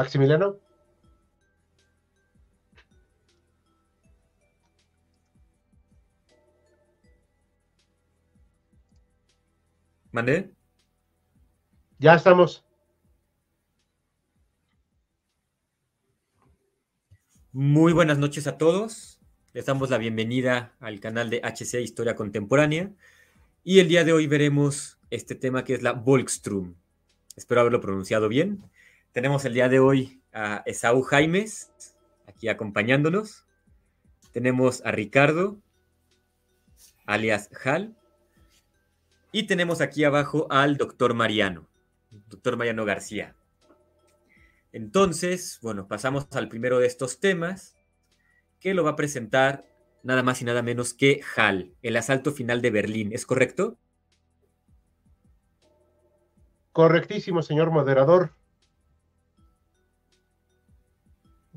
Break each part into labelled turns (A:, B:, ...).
A: Maximiliano.
B: ¿Mandé?
A: Ya estamos.
B: Muy buenas noches a todos. Les damos la bienvenida al canal de HC Historia Contemporánea. Y el día de hoy veremos este tema que es la Volkstrom. Espero haberlo pronunciado bien. Tenemos el día de hoy a Esaú Jaimes, aquí acompañándonos. Tenemos a Ricardo, alias Hal. Y tenemos aquí abajo al doctor Mariano, doctor Mariano García. Entonces, bueno, pasamos al primero de estos temas, que lo va a presentar nada más y nada menos que Hal, el asalto final de Berlín, ¿es correcto?
A: Correctísimo, señor moderador.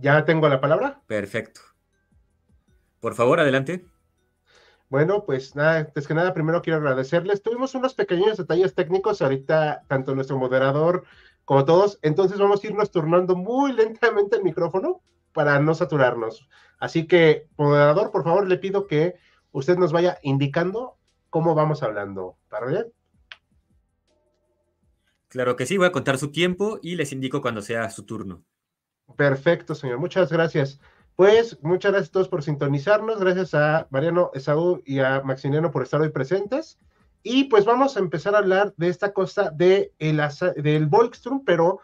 A: ¿Ya tengo la palabra?
B: Perfecto. Por favor, adelante.
A: Bueno, pues nada, antes que nada, primero quiero agradecerles. Tuvimos unos pequeños detalles técnicos ahorita, tanto nuestro moderador como todos, entonces vamos a irnos turnando muy lentamente el micrófono para no saturarnos. Así que, moderador, por favor, le pido que usted nos vaya indicando cómo vamos hablando. ¿Para bien?
B: Claro que sí, voy a contar su tiempo y les indico cuando sea su turno.
A: Perfecto, señor. Muchas gracias. Pues muchas gracias a todos por sintonizarnos. Gracias a Mariano, Esaú y a Maximiliano por estar hoy presentes. Y pues vamos a empezar a hablar de esta cosa de el, del Volkstrom, pero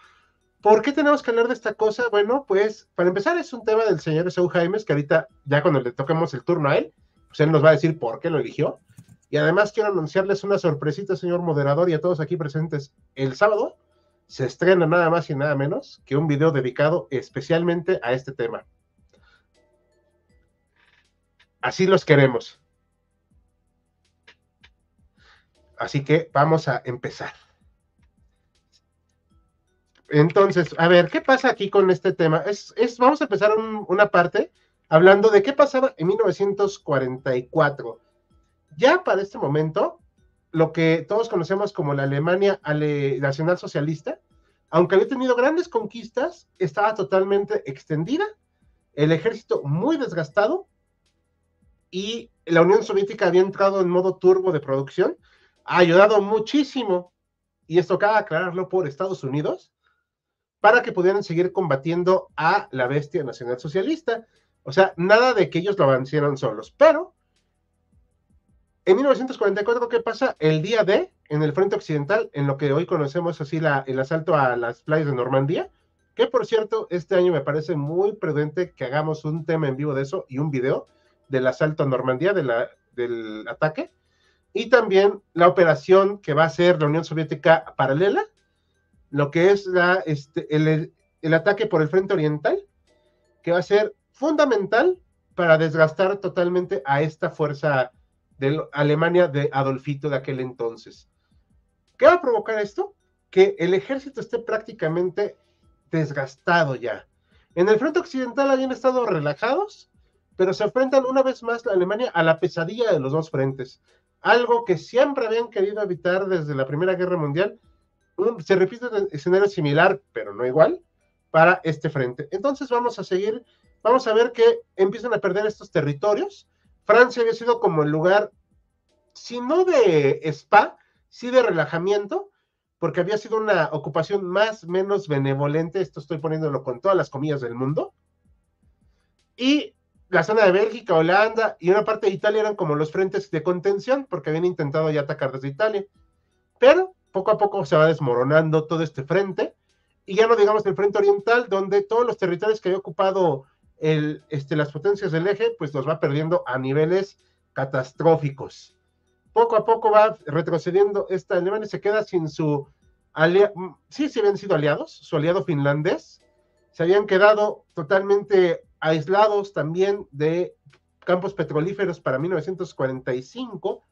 A: ¿por qué tenemos que hablar de esta cosa? Bueno, pues para empezar es un tema del señor Esaú Jaimes, que ahorita ya cuando le toquemos el turno a él, pues él nos va a decir por qué lo eligió. Y además quiero anunciarles una sorpresita, señor moderador, y a todos aquí presentes. El sábado se estrena nada más y nada menos que un video dedicado especialmente a este tema. Así los queremos. Así que vamos a empezar. Entonces, a ver, ¿qué pasa aquí con este tema? Es, vamos a empezar una parte hablando de qué pasaba en 1944. Ya para este momento, lo que todos conocemos como la Alemania nacional socialista, aunque había tenido grandes conquistas, estaba totalmente extendida, el ejército muy desgastado y la Unión Soviética había entrado en modo turbo de producción, ha ayudado muchísimo, y esto cabe aclararlo por Estados Unidos, para que pudieran seguir combatiendo a la bestia nacional socialista. O sea, nada de que ellos lo avancieran solos, pero en 1944, ¿qué pasa? El día D, en el frente occidental, en lo que hoy conocemos así el asalto a las playas de Normandía, que por cierto, este año me parece muy prudente que hagamos un tema en vivo de eso y un video del asalto a Normandía, de del ataque, y también la operación que va a ser la Unión Soviética paralela, lo que es este, el, el ataque por el frente oriental, que va a ser fundamental para desgastar totalmente a esta fuerza de Alemania de Adolfito de aquel entonces. ¿Qué va a provocar esto? Que el ejército esté prácticamente desgastado ya. En el frente occidental habían estado relajados, pero se enfrentan una vez más la Alemania a la pesadilla de los dos frentes. Algo que siempre habían querido evitar desde la Primera Guerra Mundial. se repite un escenario similar, pero no igual, para este frente. Entonces vamos a seguir, vamos a ver que empiezan a perder estos territorios Francia había sido como el lugar, si no de spa, sí de relajamiento, porque había sido una ocupación más menos benevolente, esto estoy poniéndolo con todas las comillas del mundo. Y la zona de Bélgica, Holanda y una parte de Italia eran como los frentes de contención, porque habían intentado ya atacar desde Italia. Pero poco a poco se va desmoronando todo este frente, y ya no digamos el frente oriental, donde todos los territorios que había ocupado el, este, las potencias del eje, pues los va perdiendo a niveles catastróficos. Poco a poco va retrocediendo esta Alemania, se queda sin su aliado, sí, se habían sido aliados, su aliado finlandés, se habían quedado totalmente aislados también de campos petrolíferos para 1945,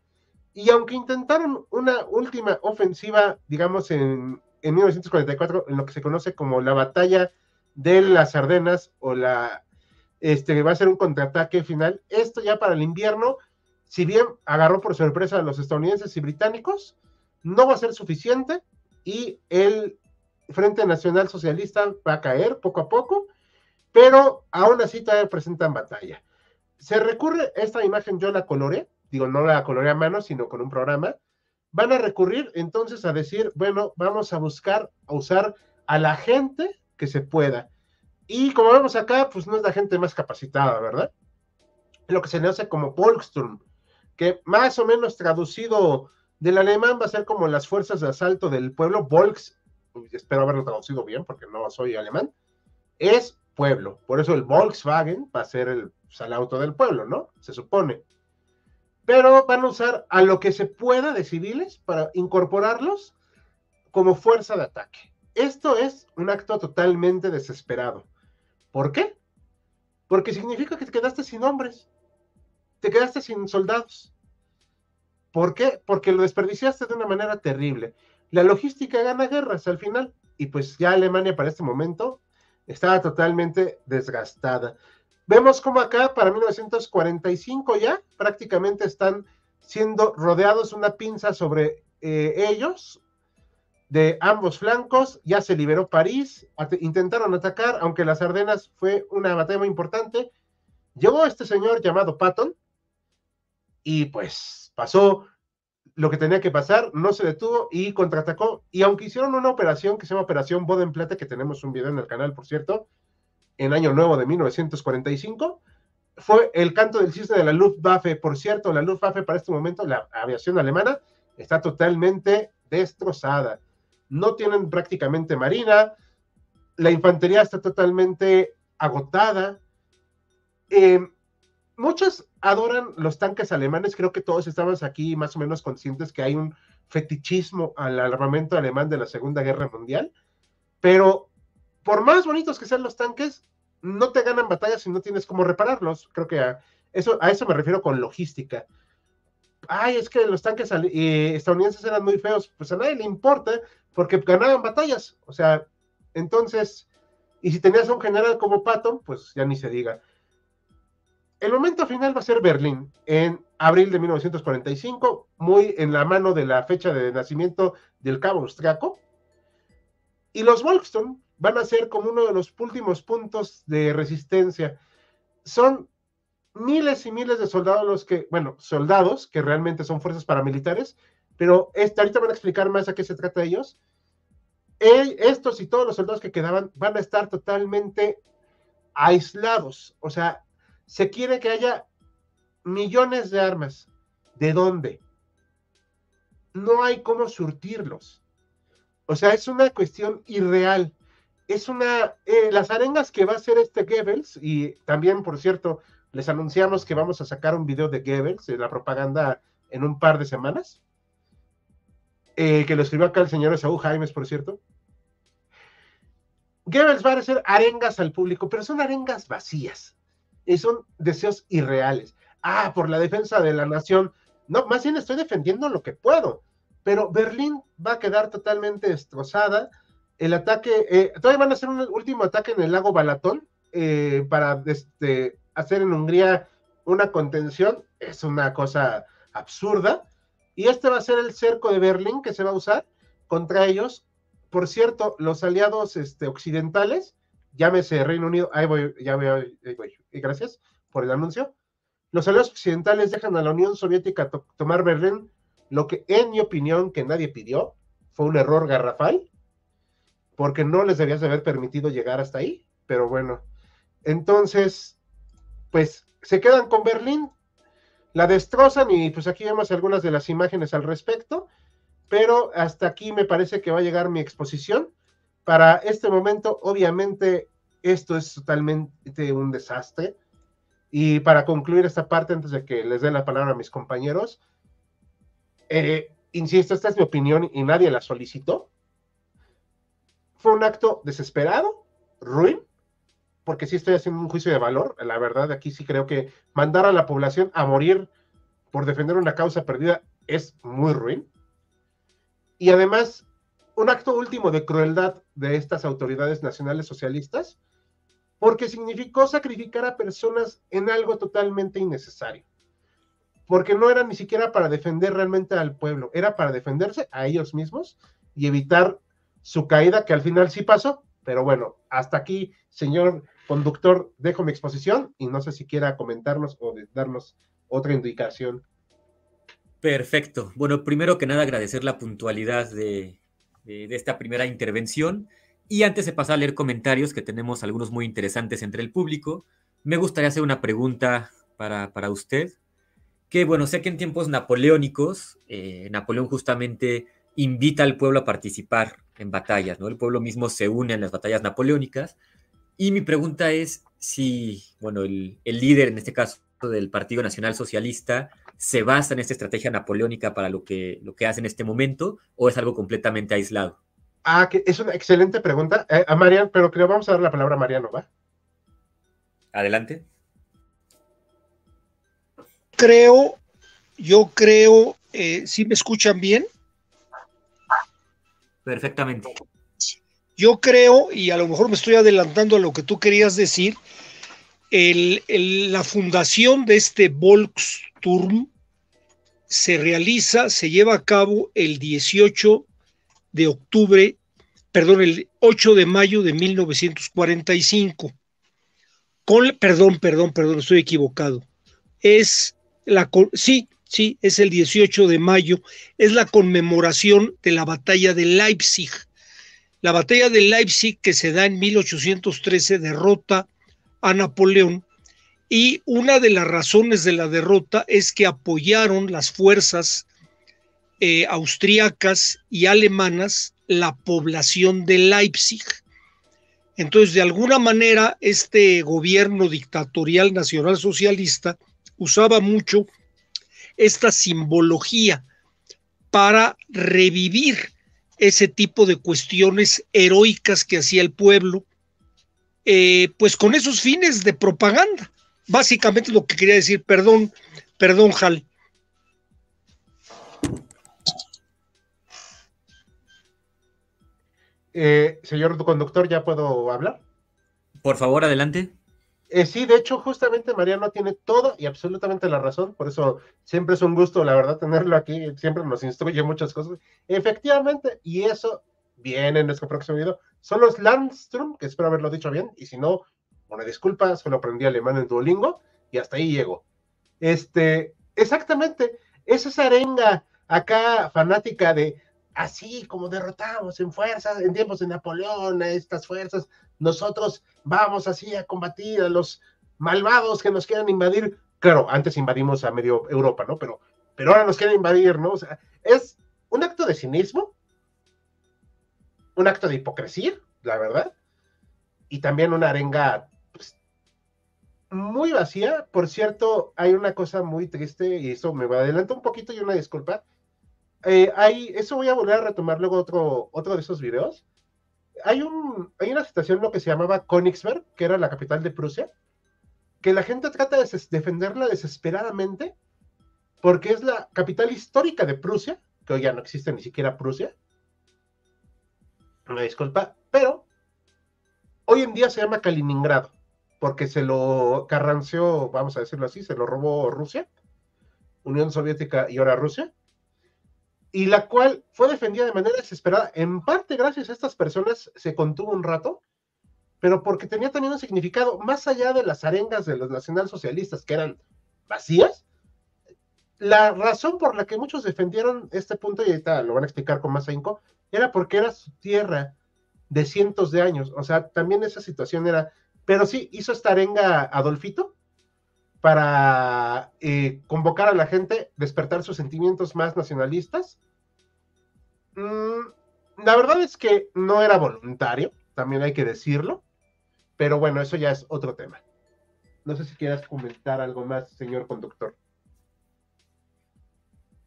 A: y aunque intentaron una última ofensiva, digamos, en, en 1944, en lo que se conoce como la batalla de las Ardenas o la este, va a ser un contraataque final. Esto ya para el invierno, si bien agarró por sorpresa a los estadounidenses y británicos, no va a ser suficiente y el Frente Nacional Socialista va a caer poco a poco, pero aún así todavía presentan batalla. Se recurre, esta imagen yo la coloré, digo, no la coloré a mano, sino con un programa. Van a recurrir entonces a decir, bueno, vamos a buscar, a usar a la gente que se pueda. Y como vemos acá, pues no es la gente más capacitada, ¿verdad? Lo que se le hace como Volksturm, que más o menos traducido del alemán va a ser como las fuerzas de asalto del pueblo, Volks, espero haberlo traducido bien porque no soy alemán, es pueblo. Por eso el Volkswagen va a ser el, pues, del pueblo, ¿no? Se supone. Pero van a usar a lo que se pueda de civiles para incorporarlos como fuerza de ataque. Esto es un acto totalmente desesperado. ¿Por qué? Porque significa que te quedaste sin hombres, te quedaste sin soldados. ¿Por qué? Porque lo desperdiciaste de una manera terrible. La logística gana guerras al final, y pues ya Alemania para este momento estaba totalmente desgastada. Vemos como acá, para 1945 ya, prácticamente están siendo rodeados una pinza sobre eh, ellos, de ambos flancos, ya se liberó París, intentaron atacar, aunque las Ardenas fue una batalla muy importante. Llegó este señor llamado Patton y pues pasó lo que tenía que pasar, no se detuvo y contraatacó. Y aunque hicieron una operación que se llama Operación Bodenplatte, que tenemos un video en el canal, por cierto, en Año Nuevo de 1945, fue el canto del cisne de la Luftwaffe. Por cierto, la Luftwaffe para este momento, la aviación alemana, está totalmente destrozada no tienen prácticamente marina, la infantería está totalmente agotada. Eh, muchos adoran los tanques alemanes, creo que todos estamos aquí más o menos conscientes que hay un fetichismo al armamento alemán de la Segunda Guerra Mundial, pero por más bonitos que sean los tanques, no te ganan batallas si no tienes cómo repararlos. Creo que a eso, a eso me refiero con logística ay, es que los tanques eh, estadounidenses eran muy feos, pues a nadie le importa porque ganaban batallas, o sea, entonces, y si tenías a un general como Patton, pues ya ni se diga. El momento final va a ser Berlín, en abril de 1945, muy en la mano de la fecha de nacimiento del cabo austriaco, y los Volkston van a ser como uno de los últimos puntos de resistencia. Son miles y miles de soldados los que, bueno, soldados que realmente son fuerzas paramilitares, pero este, ahorita van a explicar más a qué se trata ellos. estos y todos los soldados que quedaban van a estar totalmente aislados. O sea, se quiere que haya millones de armas. ¿De dónde? No hay cómo surtirlos. O sea, es una cuestión irreal. Es una, eh, las arengas que va a hacer este Goebbels, y también, por cierto, les anunciamos que vamos a sacar un video de Goebbels, de la propaganda, en un par de semanas. Eh, que lo escribió acá el señor Esaú Jaimes, por cierto. Goebbels va a hacer arengas al público, pero son arengas vacías. Y son deseos irreales. Ah, por la defensa de la nación. No, más bien estoy defendiendo lo que puedo. Pero Berlín va a quedar totalmente destrozada. El ataque, eh, todavía van a hacer un último ataque en el lago Balatón eh, para este, hacer en Hungría una contención es una cosa absurda. Y este va a ser el cerco de Berlín que se va a usar contra ellos. Por cierto, los aliados este, occidentales, llámese Reino Unido, ahí voy, ya voy, y gracias por el anuncio. Los aliados occidentales dejan a la Unión Soviética tomar Berlín, lo que en mi opinión, que nadie pidió, fue un error garrafal, porque no les debías haber permitido llegar hasta ahí, pero bueno. Entonces, pues se quedan con Berlín, la destrozan y pues aquí vemos algunas de las imágenes al respecto, pero hasta aquí me parece que va a llegar mi exposición. Para este momento, obviamente, esto es totalmente un desastre. Y para concluir esta parte, antes de que les dé la palabra a mis compañeros, eh, insisto, esta es mi opinión y nadie la solicitó. Fue un acto desesperado, ruin, porque sí estoy haciendo un juicio de valor. La verdad, aquí sí creo que mandar a la población a morir por defender una causa perdida es muy ruin. Y además, un acto último de crueldad de estas autoridades nacionales socialistas, porque significó sacrificar a personas en algo totalmente innecesario. Porque no era ni siquiera para defender realmente al pueblo, era para defenderse a ellos mismos y evitar su caída, que al final sí pasó, pero bueno, hasta aquí, señor conductor, dejo mi exposición y no sé si quiera comentarnos o darnos otra indicación.
B: Perfecto. Bueno, primero que nada agradecer la puntualidad de, esta primera intervención y antes de pasar a leer comentarios, que tenemos algunos muy interesantes entre el público, me gustaría hacer una pregunta para, usted, que bueno, sé que en tiempos napoleónicos, eh, Napoleón justamente invita al pueblo a participar en batallas, ¿no? El pueblo mismo se une en las batallas napoleónicas. Y mi pregunta es si, bueno, el, líder, en este caso del Partido Nacional Socialista, se basa en esta estrategia napoleónica para lo que, lo que hace en este momento o es algo completamente aislado.
A: Ah, que es una excelente pregunta. Eh, a Mariano, pero creo vamos a dar la palabra a Mariano, ¿va?
B: Adelante.
C: Creo, yo creo, eh, ¿sí me escuchan bien?
B: Perfectamente.
C: Yo creo, y a lo mejor me estoy adelantando a lo que tú querías decir, la fundación de este Volksturm se realiza, se lleva a cabo el 18 de octubre, perdón, el 8 de mayo de 1945. Con, perdón, perdón, perdón, estoy equivocado. Es la, sí, sí, es el 18 de mayo, es la conmemoración de la batalla de Leipzig. La batalla de Leipzig que se da en 1813 derrota a Napoleón y una de las razones de la derrota es que apoyaron las fuerzas eh, austriacas y alemanas la población de Leipzig. Entonces, de alguna manera, este gobierno dictatorial nacional socialista usaba mucho esta simbología para revivir ese tipo de cuestiones heroicas que hacía el pueblo, eh, pues con esos fines de propaganda. Básicamente lo que quería decir, perdón, perdón, Hal.
A: Eh, señor conductor, ¿ya puedo hablar?
B: Por favor, adelante.
A: Eh, sí, de hecho, justamente Mariano tiene todo y absolutamente la razón, por eso siempre es un gusto, la verdad, tenerlo aquí, siempre nos instruye muchas cosas. Efectivamente, y eso viene en nuestro próximo video, son los Landstrom, que espero haberlo dicho bien, y si no, una disculpa, solo aprendí alemán en Duolingo y hasta ahí llego. Este, exactamente, es esa arenga acá fanática de así como derrotamos en fuerzas, en tiempos de Napoleón, a estas fuerzas, nosotros vamos así a combatir a los malvados que nos quieran invadir. Claro, antes invadimos a medio Europa, ¿no? Pero, pero ahora nos quieren invadir, ¿no? O sea, es un acto de cinismo, un acto de hipocresía, la verdad, y también una arenga pues, muy vacía. Por cierto, hay una cosa muy triste, y eso me va adelanto un poquito y una disculpa eh, hay, eso voy a volver a retomar luego otro, otro de esos videos. Hay, un, hay una situación lo que se llamaba Königsberg, que era la capital de Prusia, que la gente trata de defenderla desesperadamente, porque es la capital histórica de Prusia, que hoy ya no existe ni siquiera Prusia. Una disculpa, pero hoy en día se llama Kaliningrado, porque se lo carranceó, vamos a decirlo así, se lo robó Rusia, Unión Soviética y ahora Rusia y la cual fue defendida de manera desesperada. En parte, gracias a estas personas, se contuvo un rato, pero porque tenía también un significado más allá de las arengas de los nacionalsocialistas, que eran vacías. La razón por la que muchos defendieron este punto, y ahorita lo van a explicar con más ahínco, era porque era su tierra de cientos de años. O sea, también esa situación era. Pero sí, hizo esta arenga Adolfito para eh, convocar a la gente, despertar sus sentimientos más nacionalistas. Mm, la verdad es que no era voluntario, también hay que decirlo, pero bueno, eso ya es otro tema. No sé si quieras comentar algo más, señor conductor.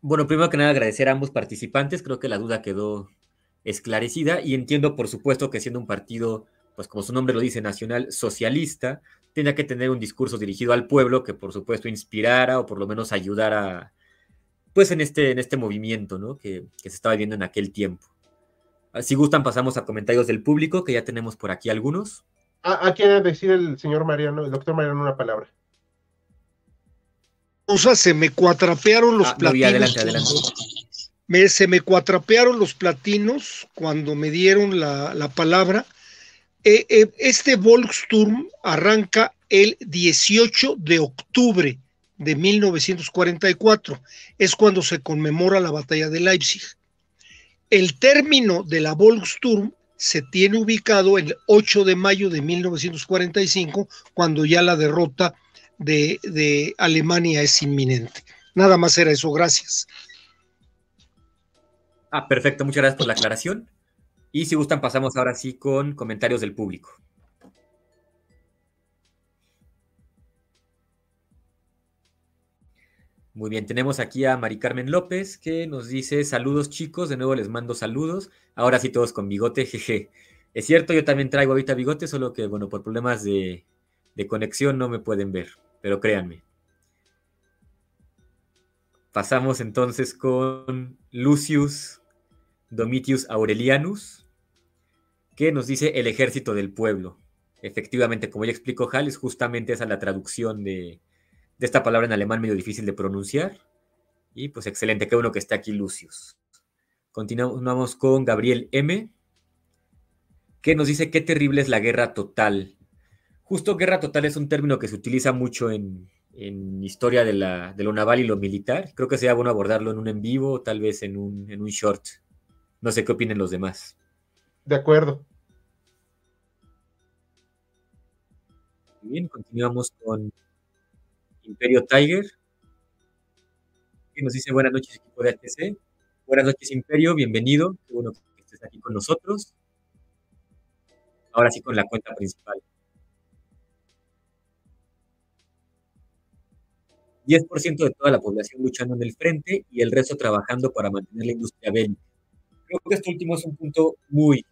B: Bueno, primero que nada agradecer a ambos participantes, creo que la duda quedó esclarecida y entiendo por supuesto que siendo un partido, pues como su nombre lo dice, nacional socialista, tenía que tener un discurso dirigido al pueblo que por supuesto inspirara o por lo menos ayudara pues en este, en este movimiento ¿no? que, se estaba viendo en aquel tiempo. Ah, si gustan pasamos a comentarios del público, que ya tenemos por aquí algunos.
A: ¿A, a quiere decir el señor Mariano, el doctor Mariano una palabra?
C: O sea, se me cuatrapearon los
B: ah, adelante, adelante.
C: Me, se me cuatrapearon los platinos cuando me dieron la, la palabra. Eh, eh, este Volksturm arranca el 18 de octubre de 1944. Es cuando se conmemora la batalla de Leipzig. El término de la Volksturm se tiene ubicado el 8 de mayo de 1945, cuando ya la derrota de, de Alemania es inminente. Nada más era eso, gracias.
B: Ah, perfecto, muchas gracias por la aclaración. Y si gustan, pasamos ahora sí con comentarios del público. Muy bien, tenemos aquí a Mari Carmen López que nos dice saludos chicos, de nuevo les mando saludos, ahora sí todos con bigote, jeje. Es cierto, yo también traigo ahorita bigote, solo que bueno, por problemas de, conexión no me pueden ver, pero créanme. Pasamos entonces con Lucius Domitius Aurelianus, que nos dice el ejército del pueblo. Efectivamente, como ya explicó Hal, es justamente esa la traducción de, de esta palabra en alemán medio difícil de pronunciar. Y pues excelente, qué bueno que esté aquí Lucius. Continuamos con Gabriel M, que nos dice qué terrible es la guerra total. Justo guerra total es un término que se utiliza mucho en, en historia de, la, de, lo naval y lo militar. Creo que sería bueno abordarlo en un en vivo o tal vez en un, en un short. No sé qué opinen los demás.
A: De acuerdo.
B: Bien, continuamos con Imperio Tiger, que nos dice buenas noches equipo de HTC. Buenas noches Imperio, bienvenido. Qué bueno que estés aquí con nosotros. Ahora sí con la cuenta principal. 10% de toda la población luchando en el frente y el resto trabajando para mantener la industria bélica creo que este último es un punto muy,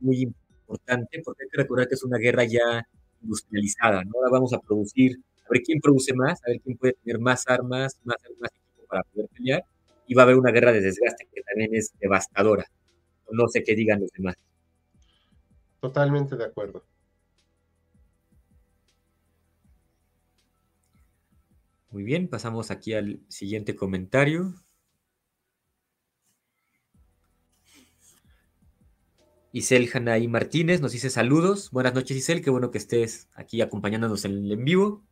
B: muy importante porque hay que recordar que es una guerra ya industrializada, ¿no? Ahora vamos a producir, a ver quién produce más, a ver quién puede tener más armas, más, más equipo para poder pelear, y va a haber una guerra de desgaste que también es devastadora. No sé qué digan los demás.
A: Totalmente de acuerdo.
B: Muy bien, pasamos aquí al siguiente comentario. Isel Hanay Martínez nos dice saludos. Buenas noches, Isel. Qué bueno que estés aquí acompañándonos en el en vivo.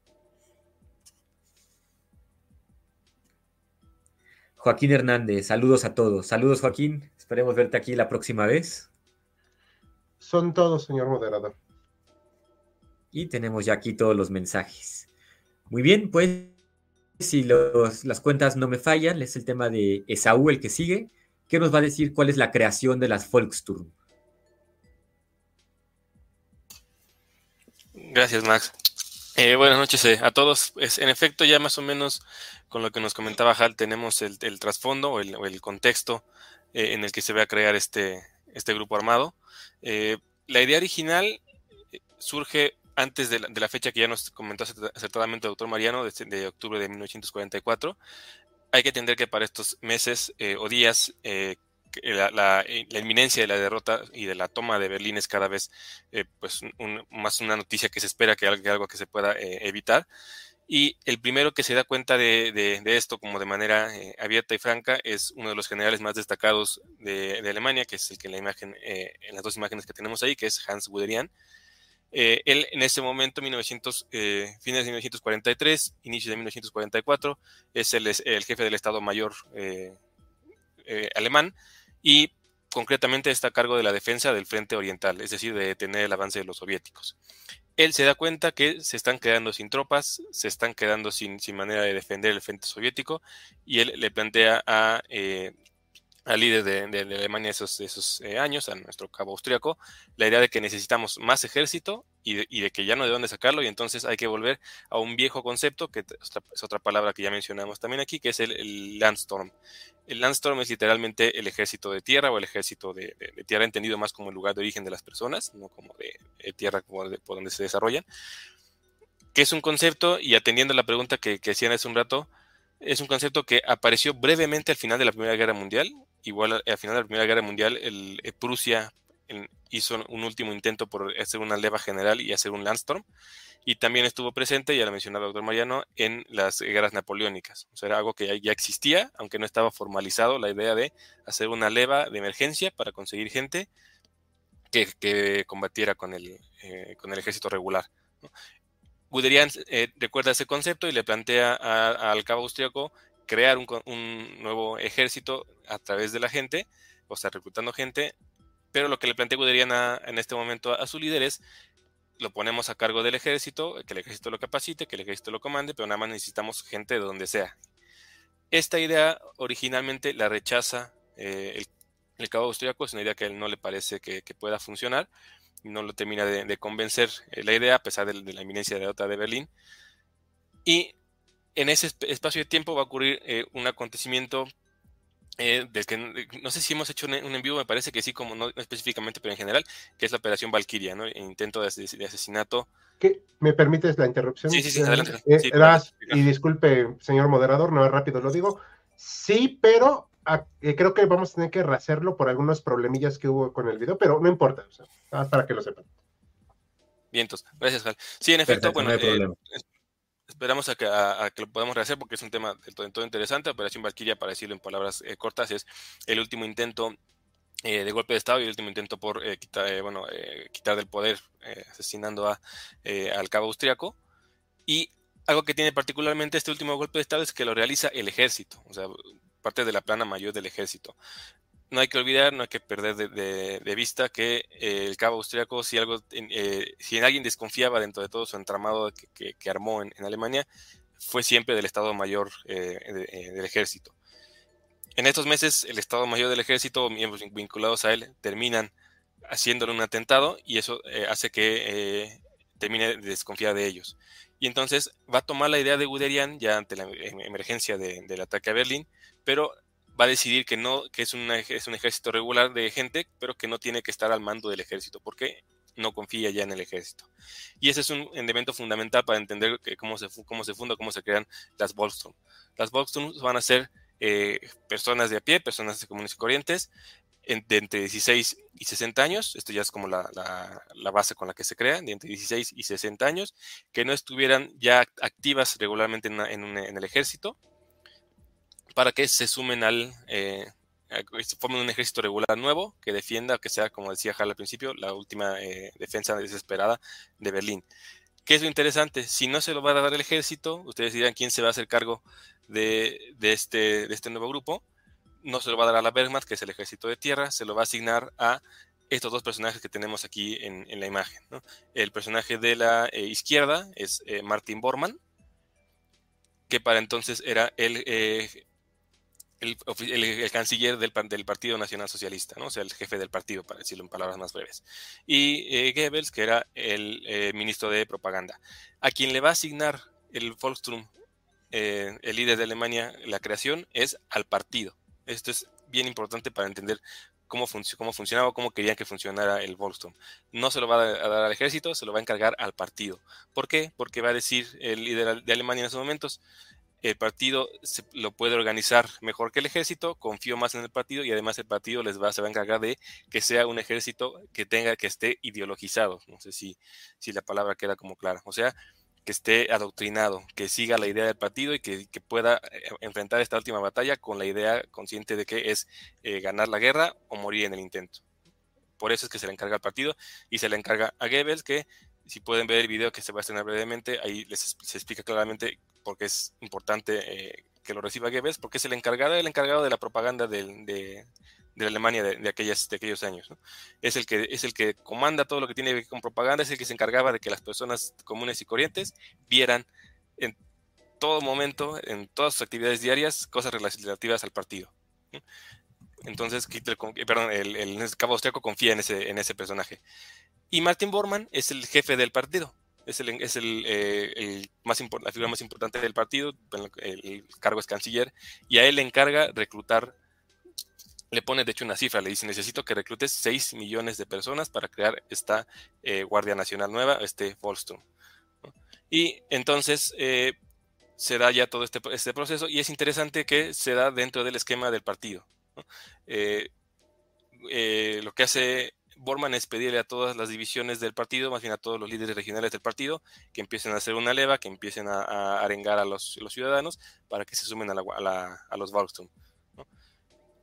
B: Joaquín Hernández, saludos a todos. Saludos, Joaquín. Esperemos verte aquí la próxima vez.
A: Son todos, señor moderador.
B: Y tenemos ya aquí todos los mensajes. Muy bien, pues si los, las cuentas no me fallan, es el tema de Esaú el que sigue. ¿Qué nos va a decir cuál es la creación de las Volksturm?
D: Gracias, Max. Eh, buenas noches eh, a todos. En efecto, ya más o menos con lo que nos comentaba Hal, tenemos el, trasfondo o el, contexto eh, en el que se va a crear este, este grupo armado. la idea original surge antes de la, fecha que ya nos comentó acertadamente el doctor Mariano, de, de, octubre de 1944. Hay que entender que para estos meses o días la, eh, la, inminencia de la derrota y de la toma de Berlín es cada vez eh, pues más una noticia que se espera que algo, algo que se pueda eh, evitar. Y el primero que se da cuenta de, de, esto como de manera abierta y franca es uno de los generales más destacados de, de Alemania, que es el que en la imagen, en las dos imágenes que tenemos ahí, que es Hans Guderian. él en ese momento, 1900, fines de 1943, inicio de 1944, es el, el jefe del Estado Mayor alemán y concretamente está a cargo de la defensa del frente oriental, es decir, de detener el avance de los soviéticos. Él se da cuenta que se están quedando sin tropas, se están quedando sin, sin manera de defender el frente soviético y él le plantea a, eh, al líder de, Alemania esos, esos eh, años, a nuestro cabo austriaco, la idea de que necesitamos más ejército y de, que ya no de dónde sacarlo y entonces hay que volver a un viejo concepto, que es otra palabra que ya mencionamos también aquí, que es el, Landstorm. El Landstorm es literalmente el ejército de tierra o el ejército de, tierra entendido más como el lugar de origen de las personas, no como de, tierra por donde se desarrollan, que es un concepto, y atendiendo a la pregunta que hacían hace un rato, es un concepto que apareció brevemente al final de la Primera Guerra Mundial, igual al final de la Primera Guerra Mundial, el, eh, Prusia hizo un último intento por hacer una leva general y hacer un Landstorm. Y también estuvo presente, ya lo mencionaba el doctor Mariano, en las guerras napoleónicas. O sea, era algo que ya, existía, aunque no estaba formalizado, la idea de hacer una leva de emergencia para conseguir gente que, combatiera con el, eh, con el ejército regular. Guderian eh, recuerda ese concepto y le plantea al cabo austriaco crear un, un, nuevo ejército a través de la gente, o sea, reclutando gente, pero lo que le plantea Guderian en este momento a, su líder es lo ponemos a cargo del ejército, que el ejército lo capacite, que el ejército lo comande, pero nada más necesitamos gente de donde sea. Esta idea originalmente la rechaza eh, el, cabo austriaco, es una idea que a él no le parece que, pueda funcionar, no lo termina de, convencer eh, la idea, a pesar de, la inminencia de la OTA de Berlín. Y en ese espacio de tiempo va a ocurrir eh, un acontecimiento eh, del que no sé si hemos hecho un, en vivo, me parece que sí, como no, específicamente, pero en general, que es la operación Valkyria, ¿no? El intento de, asesinato.
A: ¿Qué? ¿Me permites la interrupción?
D: Sí, sí, sí, adelante.
A: Eh, y disculpe, señor moderador, no es rápido, lo digo. Sí, pero eh, creo que vamos a tener que rehacerlo por algunos problemillas que hubo con el video, pero no importa, o sea, para que lo sepan.
D: Bien, entonces, gracias, Jal. Sí, en efecto, bueno, esperamos a que, lo podamos rehacer porque es un tema del todo, interesante. Operación Valkyria, para decirlo en palabras eh, cortas, es el último intento eh, de golpe de Estado y el último intento por eh, quitar, bueno, quitar del poder, asesinando a, al cabo austriaco. Y algo que tiene particularmente este último golpe de Estado es que lo realiza el ejército, o sea, parte de la plana mayor del ejército no hay que olvidar, no hay que perder de, vista que eh, el cabo austriaco, si algo, eh, si alguien desconfiaba dentro de todo su entramado que, armó en, Alemania, fue siempre del Estado Mayor eh, del Ejército. En estos meses, el Estado Mayor del Ejército, miembros vinculados a él, terminan haciéndole un atentado y eso hace que termine de desconfiar de ellos. Y entonces va a tomar la idea de Guderian ya ante la em, emergencia del ataque a Berlín, pero va a decidir que no, que es, es un ejército regular de gente, pero que no tiene que estar al mando del ejército, porque no confía ya en el ejército. Y ese es un elemento fundamental para entender cómo, se, cómo se funda, cómo se crean las Volksturm. Las Volksturm van a ser eh, personas de a pie, personas de comunes y corrientes, de entre 16 y 60 años, esto ya es como la, la, base con la que se crean, de entre 16 y 60 años, que no estuvieran ya activas regularmente en, en el ejército, para que se sumen al, eh, formen un ejército regular nuevo que defienda, que sea, como decía Hal al principio, la última eh, defensa desesperada de Berlín. ¿Qué es lo interesante? Si no se lo va a dar el ejército, ustedes dirán quién se va a hacer cargo de, este, de este nuevo grupo. No se lo va a dar a la Wehrmacht, que es el ejército de tierra, se lo va a asignar a estos dos personajes que tenemos aquí en, la imagen. El personaje de la eh, izquierda es Martin Bormann, que para entonces era el el, canciller del, Partido Nacional Socialista, ¿no? o sea, el jefe del partido, para decirlo en palabras más breves. Y eh, Goebbels, que era el eh, ministro de propaganda, a quien le va a asignar el Volksturm, eh, el líder de Alemania, la creación, es al partido. Esto es bien importante para entender cómo, cómo funcionaba, cómo querían que funcionara el Volksturm. No se lo va a dar al ejército, se lo va a encargar al partido. ¿Por qué? Porque va a decir el líder de Alemania en esos momentos, el partido se, lo puede organizar mejor que el ejército, confío más en el partido y además el partido les va, se va a encargar de que sea un ejército que tenga, que esté ideologizado. No sé si, si la palabra queda como clara. O sea, que esté adoctrinado, que siga la idea del partido y que, pueda eh, enfrentar esta última batalla con la idea consciente de que es eh, ganar la guerra o morir en el intento. Por eso es que se le encarga al partido y se le encarga a Goebbels que si pueden ver el video que se va a estrenar brevemente, ahí les se explica claramente por qué es importante eh, que lo reciba Goebbels, porque es el encargado, el encargado de la propaganda de, de, Alemania de, de aquellos años. Es, el que, es el que comanda todo lo que tiene que ver con propaganda, es el que se encargaba de que las personas comunes y corrientes vieran en todo momento, en todas sus actividades diarias, cosas relativas al partido. Entonces, perdón, el, el, cabo austriaco confía en ese, en ese personaje. Y Martin Bormann es el jefe del partido, es, el, es el, eh, la figura más importante del partido, el, cargo es canciller, y a él le encarga reclutar, le pone de hecho una cifra, le dice, necesito que reclutes 6 millones de personas para crear esta eh, Guardia Nacional nueva, este Volksturm. Y entonces eh, se da ya todo este, este, proceso, y es interesante que se da dentro del esquema del partido. lo que hace Bormann es pedirle a todas las divisiones del partido, más bien a todos los líderes regionales del partido, que empiecen a hacer una leva, que empiecen a, arengar a los, ciudadanos para que se sumen a, los Volkstum.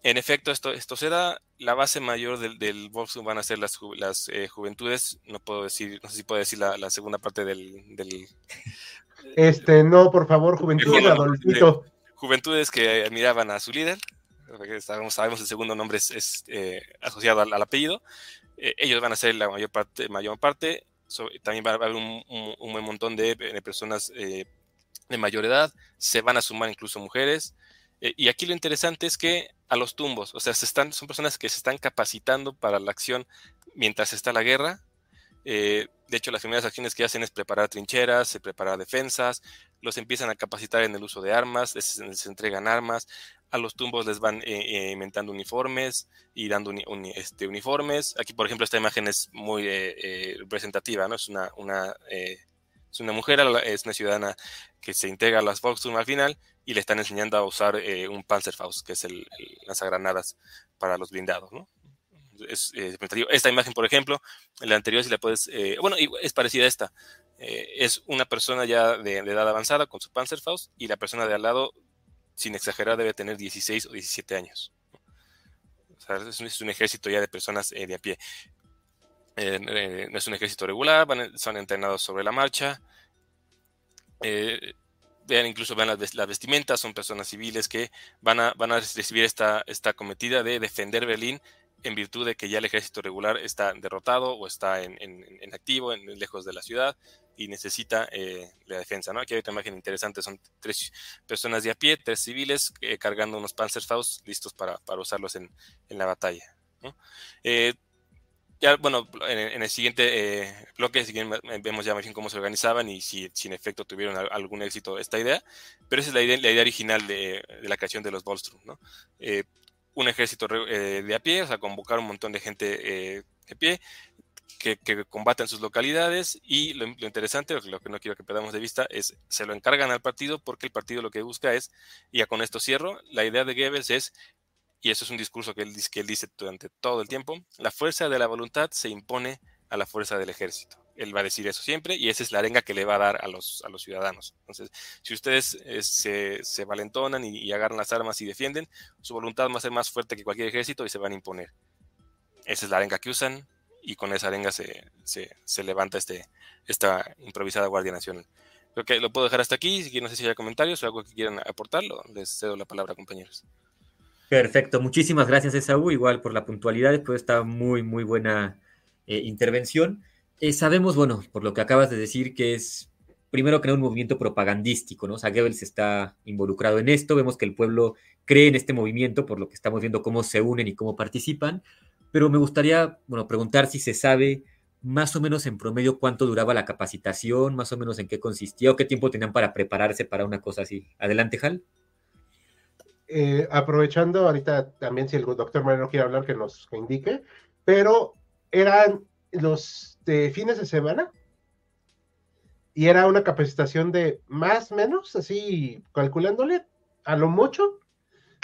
D: En efecto, esto, esto será la base mayor del, del Volkstum, van a ser las, las eh, juventudes, no puedo decir, no sé si puedo decir la, segunda parte del,
A: Este, no, por favor, juventudes, Adolfito.
D: Juventudes que admiraban a su líder, sabemos, sabemos el segundo nombre es, eh, asociado al, apellido, eh, ellos van a ser la mayor parte, mayor parte también va a haber un, buen montón de, personas de mayor edad, se van a sumar incluso mujeres, eh, y aquí lo interesante es que a los tumbos, o sea, se están, son personas que se están capacitando para la acción mientras está la guerra. Eh, de hecho, las primeras acciones que hacen es preparar trincheras, preparar defensas, los empiezan a capacitar en el uso de armas, les, entregan armas, a los tumbos les van eh, inventando uniformes y dando este, uniformes. Aquí, por ejemplo, esta imagen es muy representativa, ¿no? Es una, una es una mujer, es una ciudadana que se integra a las Volkswagen al final y le están enseñando a usar eh, un Panzerfaust, que es el, lanzagranadas para los blindados, ¿no? Es, eh, esta imagen, por ejemplo, la anterior, si la puedes, eh, bueno, es parecida a esta. Es una persona ya de, edad avanzada con su Panzerfaust y la persona de al lado, sin exagerar, debe tener 16 o 17 años. Es, un, ejército ya de personas de a pie. no es un ejército regular, son entrenados sobre la marcha. Eh, incluso vean las, vestimentas, son personas civiles que van a, van a recibir esta, esta cometida de defender Berlín en virtud de que ya el ejército regular está derrotado o está en, activo, en, lejos de la ciudad y necesita eh, la defensa. ¿no? Aquí hay otra imagen interesante, son tres personas de a pie, tres civiles eh, cargando unos Panzerfaust listos para, para usarlos en, la batalla. ¿no? Eh, ya, bueno, en, el siguiente eh, bloque vemos ya cómo se organizaban y si, en efecto tuvieron algún éxito esta idea, pero esa es la idea, la idea original de, la creación de los Volstrum, ¿no? Eh, un ejército eh, de a pie, o sea, convocar un montón de gente de pie que, que combata en sus localidades y lo, interesante, lo que no quiero que perdamos de vista, es se lo encargan al partido porque el partido lo que busca es, y ya con esto cierro, la idea de Goebbels es y eso es un discurso que que él dice durante todo el tiempo, la fuerza de la voluntad se impone a la fuerza del ejército. Él va a decir eso siempre y esa es la arenga que le va a dar a los, a los ciudadanos. Entonces, si ustedes eh, se, se, valentonan y, agarran las armas y defienden, su voluntad va a ser más fuerte que cualquier ejército y se van a imponer. Esa es la arenga que usan y con esa arenga se, se, se levanta este, esta improvisada Guardia Nacional. Creo que lo puedo dejar hasta aquí. Si no sé si hay comentarios o algo que quieran aportarlo, les cedo la palabra, compañeros.
B: Perfecto, muchísimas gracias Esaú, igual por la puntualidad, después de esta muy, muy buena eh, intervención. Eh, sabemos, bueno, por lo que acabas de decir, que es primero nada un movimiento propagandístico, ¿no? O sea, Goebbels está involucrado en esto, vemos que el pueblo cree en este movimiento, por lo que estamos viendo cómo se unen y cómo participan, pero me gustaría, bueno, preguntar si se sabe más o menos en promedio cuánto duraba la capacitación, más o menos en qué consistía o qué tiempo tenían para prepararse para una cosa así. Adelante, Hal.
A: Eh, aprovechando ahorita también si el doctor Moreno quiere hablar que nos indique, pero eran los de fines de semana y era una capacitación de más o menos, así calculándole, a lo mucho,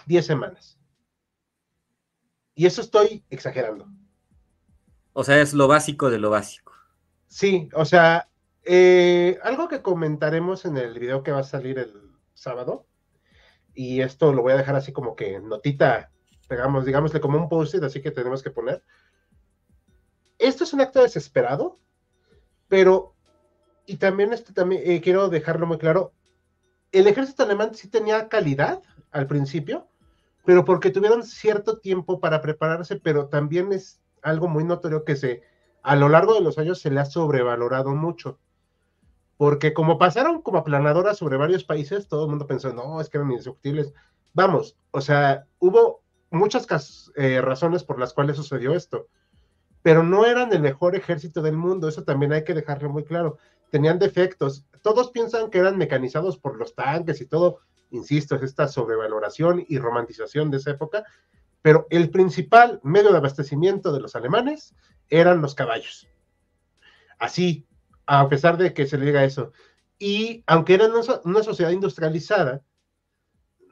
A: 10 semanas. Y eso estoy exagerando.
B: O sea, es lo básico de lo básico.
A: Sí, o sea, eh, algo que comentaremos en el video que va a salir el sábado y esto lo voy a dejar así como que notita, digamos, digámosle como un post-it, así que tenemos que poner. Esto es un acto desesperado, pero, y también, este, también eh, quiero dejarlo muy claro, el ejército alemán sí tenía calidad al principio, pero porque tuvieron cierto tiempo para prepararse, pero también es algo muy notorio que se, a lo largo de los años se le ha sobrevalorado mucho porque como pasaron como aplanadoras sobre varios países, todo el mundo pensó, no, es que eran indiscutibles. Vamos, o sea, hubo muchas eh, razones por las cuales sucedió esto, pero no eran el mejor ejército del mundo, eso también hay que dejarlo muy claro. Tenían defectos, todos piensan que eran mecanizados por los tanques y todo, insisto, es esta sobrevaloración y romantización de esa época, pero el principal medio de abastecimiento de los alemanes eran los caballos. Así, a pesar de que se le diga eso. Y aunque eran una sociedad industrializada,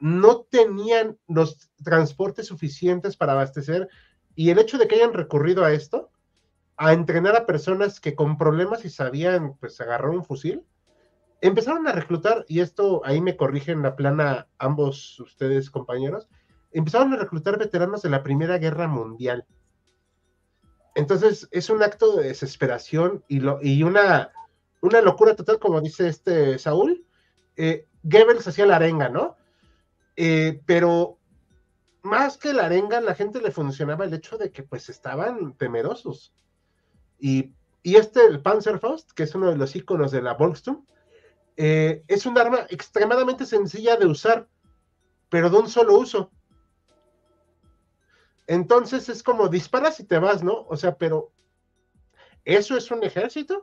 A: no tenían los transportes suficientes para abastecer y el hecho de que hayan recurrido a esto a entrenar a personas que con problemas y sabían pues agarrar un fusil, empezaron a reclutar, y esto ahí me corrigen la plana ambos ustedes compañeros, empezaron a reclutar veteranos de la Primera Guerra Mundial. Entonces es un acto de desesperación y, lo, y una, una locura total, como dice este Saúl. Eh, Goebbels hacía la arenga, ¿no? Eh, pero más que la arenga, la gente le funcionaba el hecho de que pues estaban temerosos. Y, este, el Panzerfaust, que es uno de los iconos de la Volkstum, eh, es un arma extremadamente sencilla de usar, pero de un solo uso. Entonces es como disparas y te vas, ¿no? O sea, pero ¿eso es un ejército?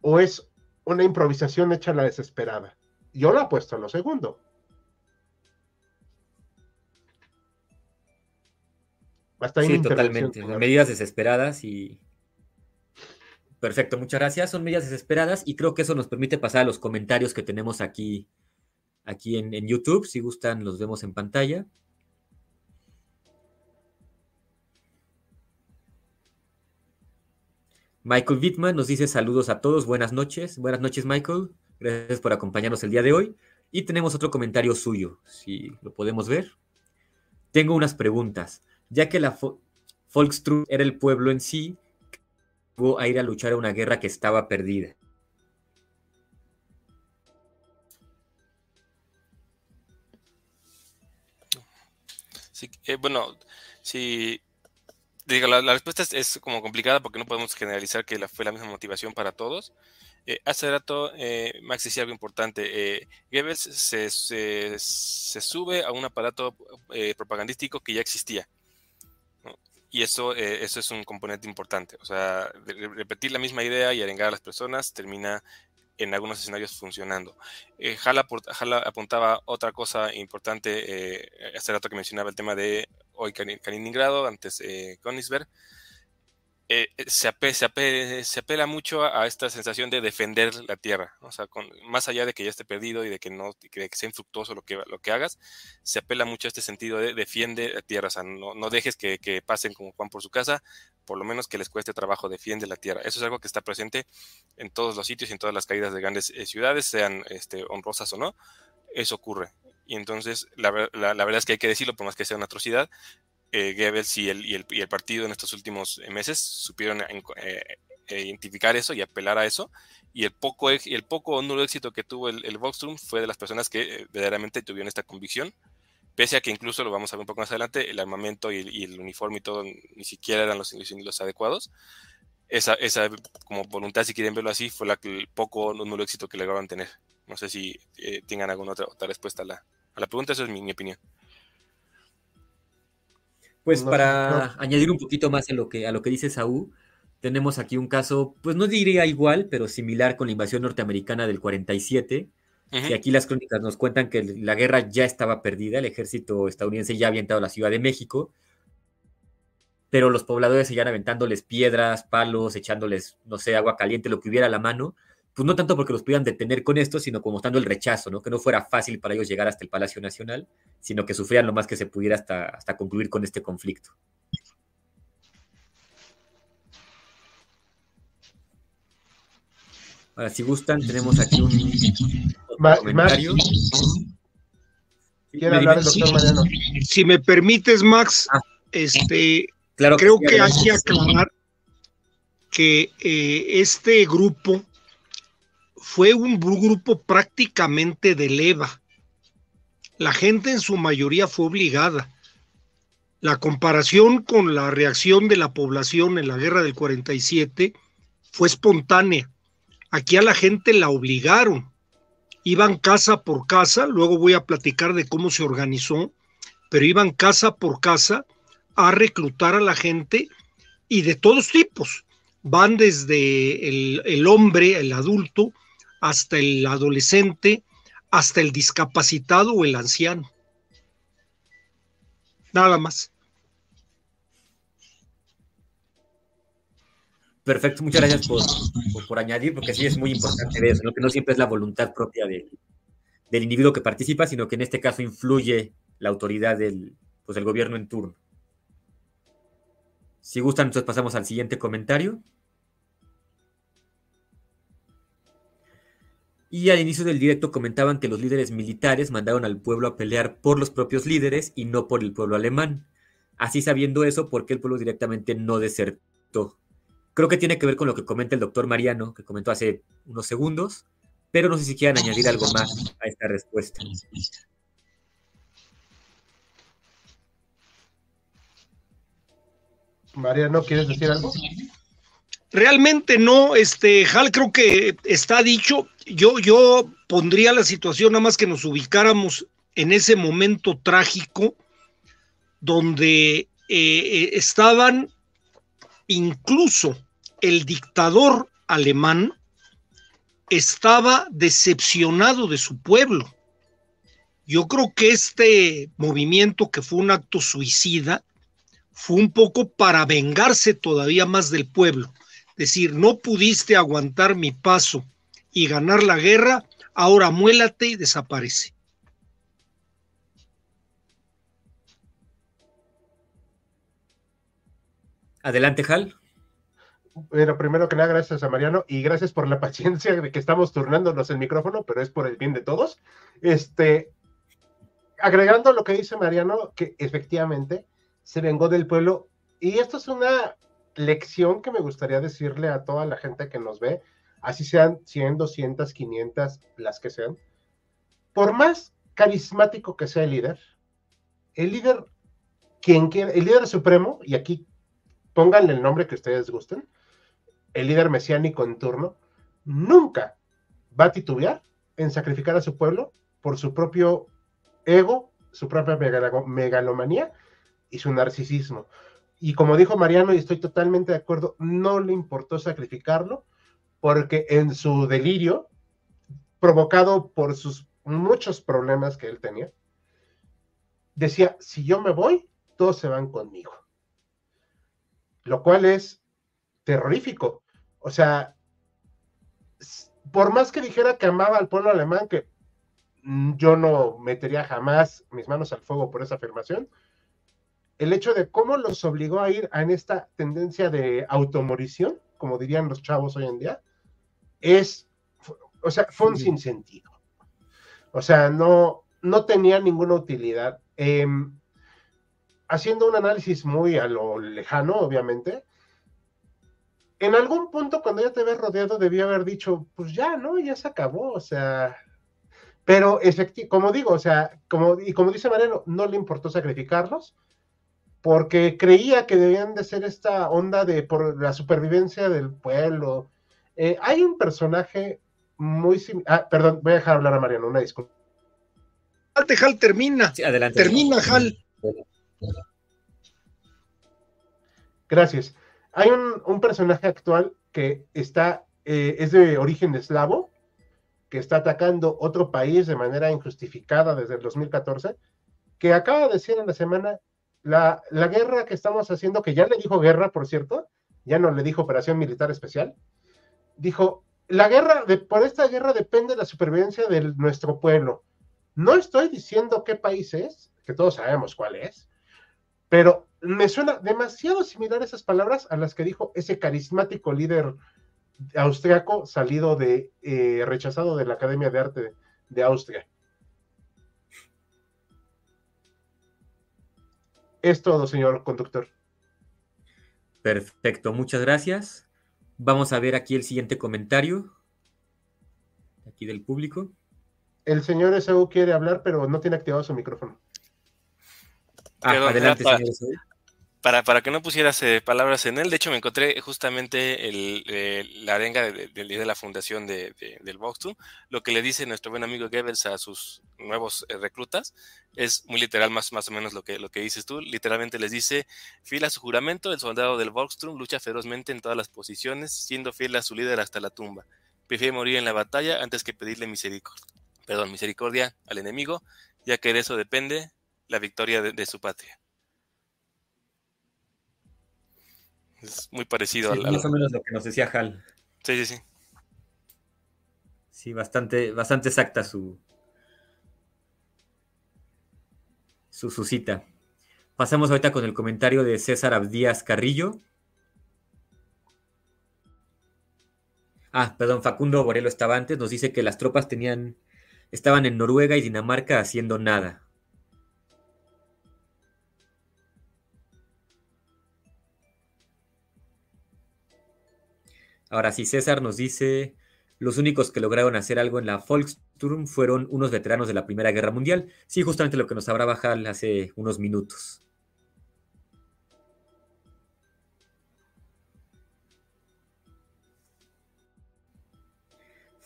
A: ¿O es una improvisación hecha a la desesperada? Yo lo apuesto a lo segundo.
B: Sí, totalmente. Son medidas desesperadas y. Perfecto, muchas gracias. Son medidas desesperadas y creo que eso nos permite pasar a los comentarios que tenemos aquí, aquí en, en YouTube. Si gustan, los vemos en pantalla. Michael Wittman nos dice saludos a todos, buenas noches. Buenas noches, Michael. Gracias por acompañarnos el día de hoy. Y tenemos otro comentario suyo, si lo podemos ver. Tengo unas preguntas. Ya que la Volkstruth era el pueblo en sí, llegó a ir a luchar a una guerra que estaba perdida.
D: Sí, eh, bueno, si Digo, la, respuesta es, como complicada porque no podemos generalizar que fue la misma motivación para todos. Eh, hace rato eh, Max decía algo importante. Eh, Goebbels se, se, sube a un aparato eh, propagandístico que ya existía. Y eso, eso es un componente importante. O sea, repetir la misma idea y arengar a las personas termina en algunos escenarios funcionando. Eh, Jala, apuntaba otra cosa importante, eh, hace rato que mencionaba el tema de hoy Kaliningrado, antes eh, Königsberg. Eh, se, se, apela mucho a, esta sensación de defender la tierra, o sea, con, más allá de que ya esté perdido y de que no que sea infructuoso lo que, lo que hagas, se apela mucho a este sentido de defiende la tierra, o sea, no, no dejes que, que, pasen como Juan por su casa, por lo menos que les cueste trabajo, defiende la tierra. Eso es algo que está presente en todos los sitios y en todas las caídas de grandes eh, ciudades, sean este, honrosas o no, eso ocurre. Y entonces, la, la, la, verdad es que hay que decirlo, por más que sea una atrocidad, eh, Goebbels y el, y, el, y el, partido en estos últimos meses supieron eh, identificar eso y apelar a eso. Y el poco, el poco nulo éxito que tuvo el, el fue de las personas que eh, verdaderamente tuvieron esta convicción, pese a que incluso, lo vamos a ver un poco más adelante, el armamento y, el uniforme y todo ni siquiera eran los, los adecuados. Esa, esa, como voluntad, si quieren verlo así, fue la, el poco nulo éxito que lograron tener. No sé si eh, tengan alguna otra, otra respuesta a la, a la pregunta, eso es mi opinión.
B: Pues para añadir un poquito más a lo que, a lo que dice Saúl, tenemos aquí un caso, pues no diría igual, pero similar con la invasión norteamericana del 47, uh -huh. que aquí las crónicas nos cuentan que la guerra ya estaba perdida, el ejército estadounidense ya había entrado a la Ciudad de México, pero los pobladores seguían aventándoles piedras, palos, echándoles, no sé, agua caliente, lo que hubiera a la mano, pues no tanto porque los pudieran detener con esto, sino como mostrando el rechazo, ¿no? Que no fuera fácil para ellos llegar hasta el Palacio Nacional, sino que sufrían lo más que se pudiera hasta, hasta concluir con este conflicto. Ahora, si gustan, tenemos aquí un,
C: Ma comentario. Quiero hablar el doctor Mariano. Si me permites, Max, ah, este, claro creo que, que hay que aclarar que eh, este grupo fue un grupo prácticamente de leva. La gente en su mayoría fue obligada. La comparación con la reacción de la población en la guerra del 47 fue espontánea. Aquí a la gente la obligaron. Iban casa por casa, luego voy a platicar de cómo se organizó, pero iban casa por casa a reclutar a la gente y de todos tipos. Van desde el, el hombre, el adulto, hasta el adolescente, hasta el discapacitado o el anciano. Nada más.
B: Perfecto, muchas gracias por, por, añadir, porque sí es muy importante eso, ¿no? que no siempre es la voluntad propia de, del individuo que participa, sino que en este caso influye la autoridad del, pues, del gobierno en turno. Si gustan, entonces pasamos al siguiente comentario. Y al inicio del directo comentaban que los líderes militares mandaron al pueblo a pelear por los propios líderes y no por el pueblo alemán. Así sabiendo eso, ¿por qué el pueblo directamente no desertó? Creo que tiene que ver con lo que comenta el doctor Mariano, que comentó hace unos segundos, pero no sé si quieran añadir algo más a esta respuesta.
A: Mariano, ¿quieres decir algo?
C: Realmente no, este, Hal, creo que está dicho. Yo, yo pondría la situación nada más que nos ubicáramos en ese momento trágico donde eh, eh, estaban incluso el dictador alemán estaba decepcionado de su pueblo. Yo creo que este movimiento, que fue un acto suicida, fue un poco para vengarse todavía más del pueblo decir, no pudiste aguantar mi paso y ganar la guerra, ahora muélate y desaparece.
B: Adelante, Hal.
A: Bueno, primero que nada, gracias a Mariano y gracias por la paciencia de que estamos turnándonos el micrófono, pero es por el bien de todos. Este, agregando lo que dice Mariano, que efectivamente se vengó del pueblo, y esto es una lección que me gustaría decirle a toda la gente que nos ve, así sean 100, 200, 500, las que sean, por más carismático que sea el líder, el líder, quien quiera, el líder supremo, y aquí pónganle el nombre que ustedes gusten, el líder mesiánico en turno, nunca va a titubear en sacrificar a su pueblo por su propio ego, su propia megalomanía y su narcisismo. Y como dijo Mariano, y estoy totalmente de acuerdo, no le importó sacrificarlo, porque en su delirio, provocado por sus muchos problemas que él tenía, decía, si yo me voy, todos se van conmigo. Lo cual es terrorífico. O sea, por más que dijera que amaba al pueblo alemán, que yo no metería jamás mis manos al fuego por esa afirmación, el hecho de cómo los obligó a ir en esta tendencia de automorición, como dirían los chavos hoy en día, es, o sea, fue un sinsentido. O sea, no, no tenía ninguna utilidad. Em, haciendo un análisis muy a lo lejano, obviamente, en algún punto cuando ya te ves rodeado debía haber dicho, pues ya, ¿no? Ya se acabó, o sea, pero como digo, o sea, como, y como dice Mariano, no le importó sacrificarlos, porque creía que debían de ser esta onda de por la supervivencia del pueblo. Eh, hay un personaje muy similar. Ah, perdón, voy a dejar hablar a Mariano, una disculpa.
C: Hal, termina.
B: adelante.
C: Termina, Hal.
A: Gracias. Hay un, personaje actual que está, eh, es de origen eslavo, que está atacando otro país de manera injustificada desde el 2014, que acaba de decir en la semana la, guerra que estamos haciendo, que ya le dijo guerra, por cierto, ya no le dijo operación militar especial, dijo, la guerra, de, por esta guerra depende la supervivencia de nuestro pueblo. No estoy diciendo qué país es, que todos sabemos cuál es, pero me suena demasiado similar esas palabras a las que dijo ese carismático líder austriaco salido de, eh, rechazado de la Academia de Arte de Austria. Es todo, señor conductor.
B: Perfecto, muchas gracias. Vamos a ver aquí el siguiente comentario. Aquí del público.
A: El señor Esaú quiere hablar, pero no tiene activado su micrófono.
D: Ah, adelante, señor Esaú para, para que no pusieras eh, palabras en él, de hecho me encontré justamente el, eh, la arenga del día de, la fundación de, del Vox lo que le dice nuestro buen amigo Goebbels a sus nuevos eh, reclutas, es muy literal más, más o menos lo que, lo que dices tú, literalmente les dice, fiel a su juramento, el soldado del Volksturm lucha ferozmente en todas las posiciones, siendo fiel a su líder hasta la tumba, prefiere morir en la batalla antes que pedirle misericordia, perdón, misericordia al enemigo, ya que de eso depende la victoria de su patria. Es muy parecido
B: a Más o menos lo que nos decía Hal.
D: Sí, sí, sí.
B: Sí, bastante, bastante exacta su, su, cita. Pasamos ahorita con el comentario de César Abdías Carrillo. Ah, perdón, Facundo Borelo estaba antes, nos dice que las tropas tenían, estaban en Noruega y Dinamarca haciendo nada. Ahora sí, César nos dice, los únicos que lograron hacer algo en la Volksturm fueron unos veteranos de la Primera Guerra Mundial. Sí, justamente lo que nos habrá bajado hace unos minutos.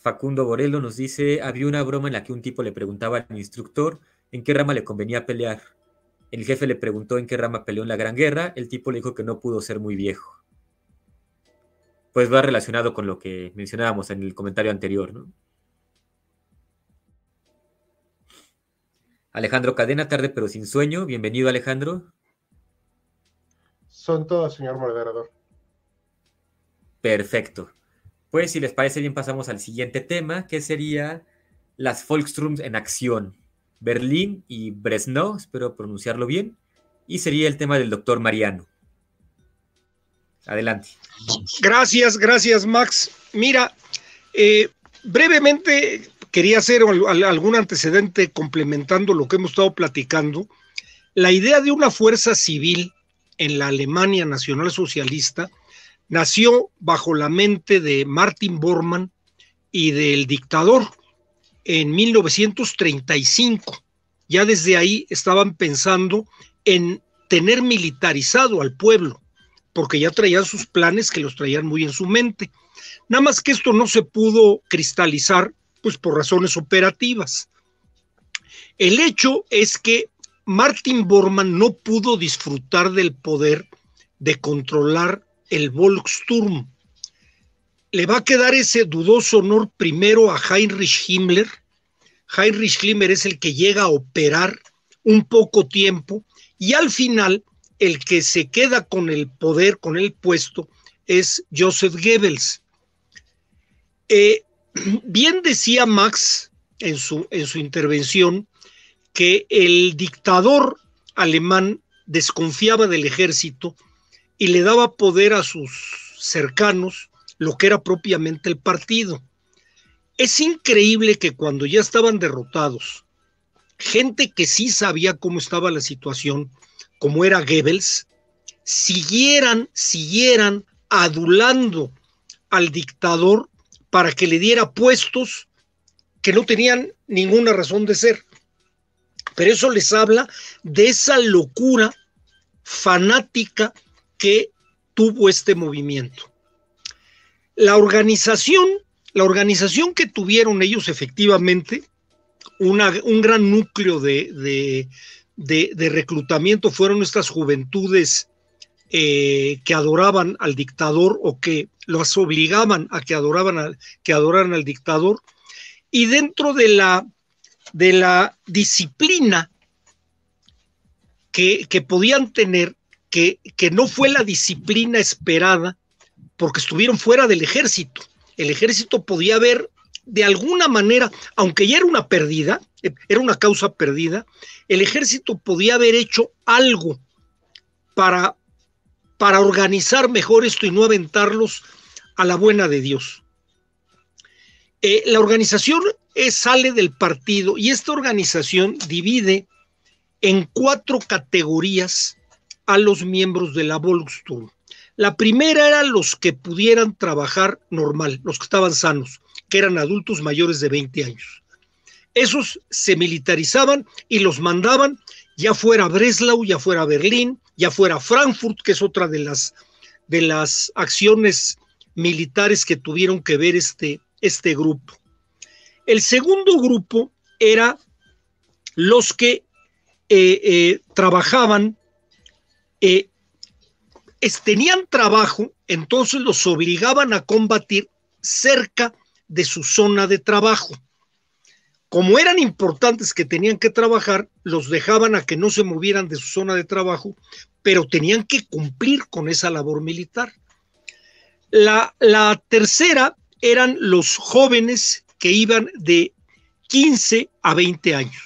B: Facundo Borello nos dice, había una broma en la que un tipo le preguntaba al instructor en qué rama le convenía pelear. El jefe le preguntó en qué rama peleó en la Gran Guerra, el tipo le dijo que no pudo ser muy viejo. Pues va relacionado con lo que mencionábamos en el comentario anterior, ¿no? Alejandro Cadena, tarde pero sin sueño. Bienvenido, Alejandro.
A: Son todos, señor moderador.
B: Perfecto. Pues si les parece bien pasamos al siguiente tema, que sería las Volkstrums en acción. Berlín y Breslau, espero pronunciarlo bien, y sería el tema del doctor Mariano. Adelante.
C: Gracias, gracias Max. Mira, eh, brevemente quería hacer algún antecedente complementando lo que hemos estado platicando. La idea de una fuerza civil en la Alemania Nacional Socialista nació bajo la mente de Martin Bormann y del dictador en 1935. Ya desde ahí estaban pensando en tener militarizado al pueblo, porque ya traían sus planes que los traían muy en su mente. Nada más que esto no se pudo cristalizar, pues por razones operativas. El hecho es que Martin Bormann no pudo disfrutar del poder de controlar el Volksturm. Le va a quedar ese dudoso honor primero a Heinrich Himmler. Heinrich Himmler es el que llega a operar un poco tiempo y al final el que se queda con el poder, con el puesto, es Joseph Goebbels. Eh, bien decía Max en su, en su intervención que el dictador alemán desconfiaba del ejército y le daba poder a sus cercanos, lo que era propiamente el partido. Es increíble que cuando ya estaban derrotados, gente que sí sabía cómo estaba la situación, como era Goebbels, siguieran, siguieran adulando al dictador para que le diera puestos que no tenían ninguna razón de ser. Pero eso les habla de esa locura fanática que tuvo este movimiento. La organización, la organización que tuvieron ellos efectivamente, un gran núcleo de, reclutamiento fueron estas juventudes eh, que adoraban al dictador o que los obligaban a que adoraban que adoraran al dictador y dentro de la de la disciplina que, que podían tener que, no fue la disciplina esperada porque estuvieron fuera del ejército. El ejército podía haber, de alguna manera, aunque ya era una perdida, era una causa perdida, el ejército podía haber hecho algo para, para organizar mejor esto y no aventarlos a la buena de Dios. Eh, la organización sale del partido y esta organización divide en cuatro categorías a los miembros de la Volksturm. La primera era los que pudieran trabajar normal, los que estaban sanos, que eran adultos mayores de 20 años. Esos se militarizaban y los mandaban, ya fuera Breslau, ya fuera Berlín, ya fuera Frankfurt, que es otra de las, de las acciones militares que tuvieron que ver este, este grupo. El segundo grupo era los que eh, eh, trabajaban eh, tenían trabajo, entonces los obligaban a combatir cerca de su zona de trabajo. Como eran importantes que tenían que trabajar, los dejaban a que no se movieran de su zona de trabajo, pero tenían que cumplir con esa labor militar. La, la tercera eran los jóvenes que iban de 15 a 20 años.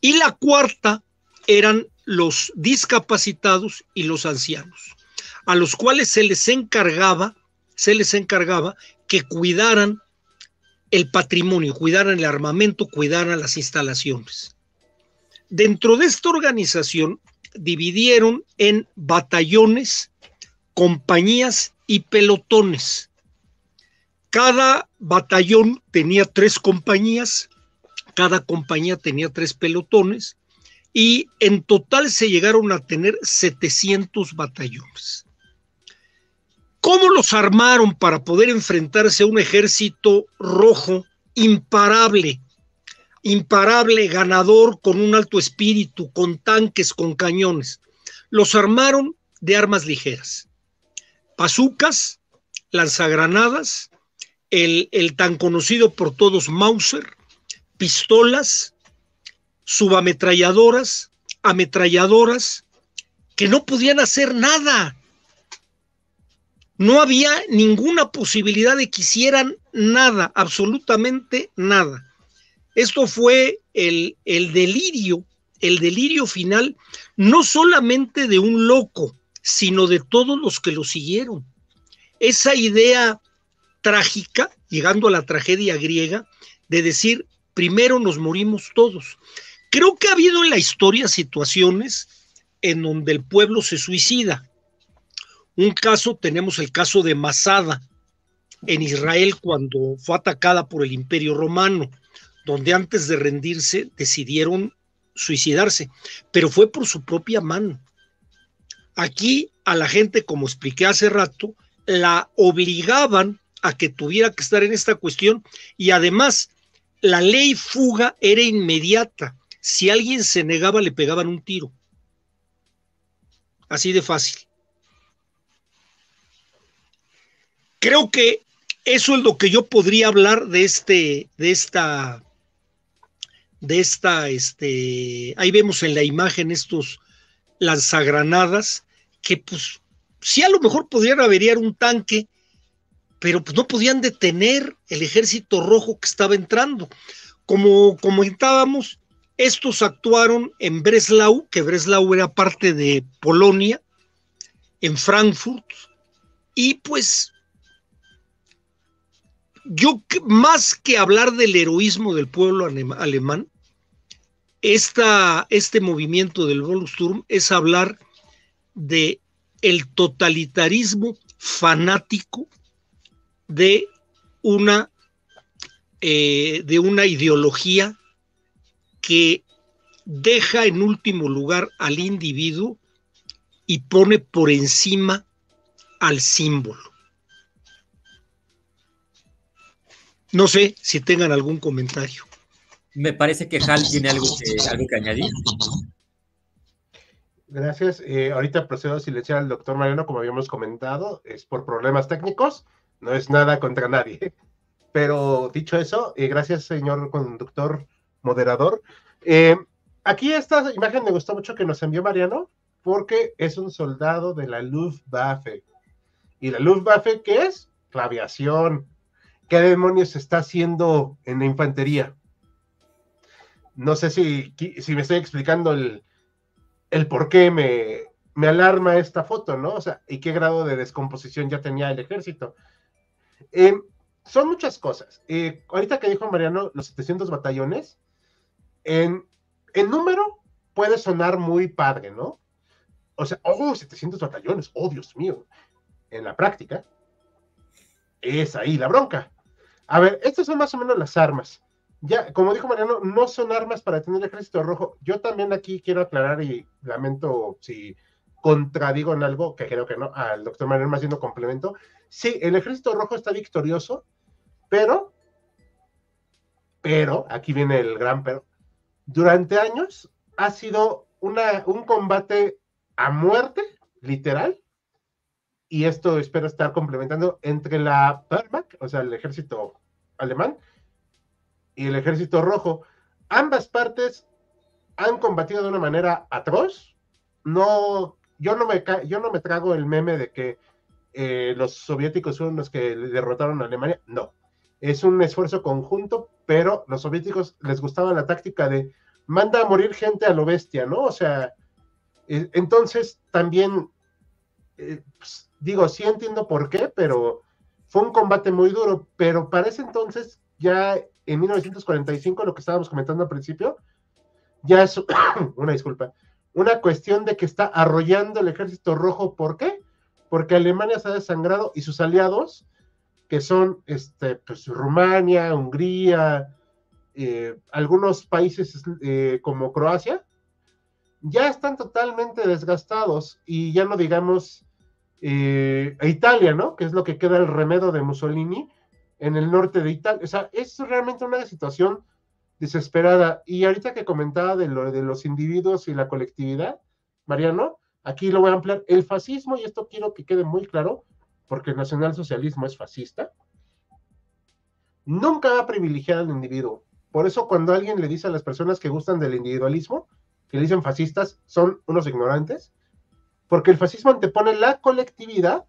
C: Y la cuarta eran los discapacitados y los ancianos, a los cuales se les encargaba, se les encargaba que cuidaran el patrimonio, cuidaran el armamento, cuidaran las instalaciones. Dentro de esta organización dividieron en batallones, compañías y pelotones. Cada batallón tenía tres compañías, cada compañía tenía tres pelotones y en total se llegaron a tener 700 batallones. ¿Cómo los armaron para poder enfrentarse a un ejército rojo imparable, imparable, ganador, con un alto espíritu, con tanques, con cañones? Los armaron de armas ligeras, bazucas, lanzagranadas, el, el tan conocido por todos Mauser, pistolas, subametralladoras, ametralladoras, que no podían hacer nada. No había ninguna posibilidad de que hicieran nada, absolutamente nada. Esto fue el, el delirio, el delirio final, no solamente de un loco, sino de todos los que lo siguieron. Esa idea trágica, llegando a la tragedia griega, de decir, primero nos morimos todos. Creo que ha habido en la historia situaciones en donde el pueblo se suicida. Un caso, tenemos el caso de Masada en Israel cuando fue atacada por el imperio romano, donde antes de rendirse decidieron suicidarse, pero fue por su propia mano. Aquí a la gente, como expliqué hace rato, la obligaban a que tuviera que estar en esta cuestión y además la ley fuga era inmediata. Si alguien se negaba, le pegaban un tiro. Así de fácil. Creo que eso es lo que yo podría hablar de este, de esta, de esta, este, ahí vemos en la imagen estos lanzagranadas que pues sí a lo mejor podrían averiar un tanque, pero pues no podían detener el ejército rojo que estaba entrando. Como comentábamos, estos actuaron en Breslau, que Breslau era parte de Polonia, en Frankfurt, y pues yo más que hablar del heroísmo del pueblo alemán, esta, este movimiento del Volksturm es hablar de el totalitarismo fanático de una, eh, de una ideología que deja en último lugar al individuo y pone por encima al símbolo. No sé si tengan algún comentario.
B: Me parece que Hal tiene algo que, algo que añadir.
A: Gracias. Eh, ahorita procedo a silenciar al doctor Mariano, como habíamos comentado, es por problemas técnicos, no es nada contra nadie. Pero dicho eso, eh, gracias, señor conductor moderador. Eh, aquí esta imagen me gustó mucho que nos envió Mariano, porque es un soldado de la Luftwaffe. ¿Y la Luftwaffe qué es? La aviación. ¿Qué demonios está haciendo en la infantería? No sé si, si me estoy explicando el, el por qué me, me alarma esta foto, ¿no? O sea, y qué grado de descomposición ya tenía el ejército. Eh, son muchas cosas. Eh, ahorita que dijo Mariano, los 700 batallones, en, en, número puede sonar muy padre, ¿no? O sea, oh, 700 batallones, oh, Dios mío. En la práctica, es ahí la bronca. A ver, estas son más o menos las armas ya, como dijo Mariano, no son armas para tener el ejército rojo. Yo también aquí quiero aclarar y lamento si contradigo en algo, que creo que no, al doctor Mariano más haciendo complemento. Sí, el ejército rojo está victorioso, pero, pero, aquí viene el gran pero, durante años ha sido una, un combate a muerte, literal, y esto espero estar complementando entre la Wehrmacht, o sea, el ejército alemán, y el Ejército Rojo. Ambas partes han combatido de una manera atroz. No, yo no me, yo no me trago el meme de que eh, los soviéticos fueron los que derrotaron a Alemania. No, es un esfuerzo conjunto, pero los soviéticos les gustaba la táctica de manda a morir gente a lo bestia, ¿no? O sea, Eh, entonces, también, eh, pues, digo, sí entiendo por qué, pero fue un combate muy duro, pero para ese entonces, ya en 1945, lo que estábamos comentando al principio, ya es una disculpa, una cuestión de que está arrollando el ejército rojo. ¿Por qué? Porque Alemania se ha desangrado y sus aliados, que son este, pues, Rumania, Hungría, eh, algunos países eh, como Croacia, ya están totalmente desgastados y ya no digamos eh, a Italia, ¿no? Que es lo que queda el remedo de Mussolini en el norte de Italia. O sea, es realmente una situación desesperada. Y ahorita que comentaba de de los individuos y la colectividad, Mariano, aquí lo voy a ampliar. El fascismo, y esto quiero que quede muy claro, porque el nacionalsocialismo es fascista, nunca va a privilegiar al individuo. Por eso cuando alguien le dice a las personas que gustan del individualismo, que le dicen fascistas, son unos ignorantes, porque el fascismo antepone la colectividad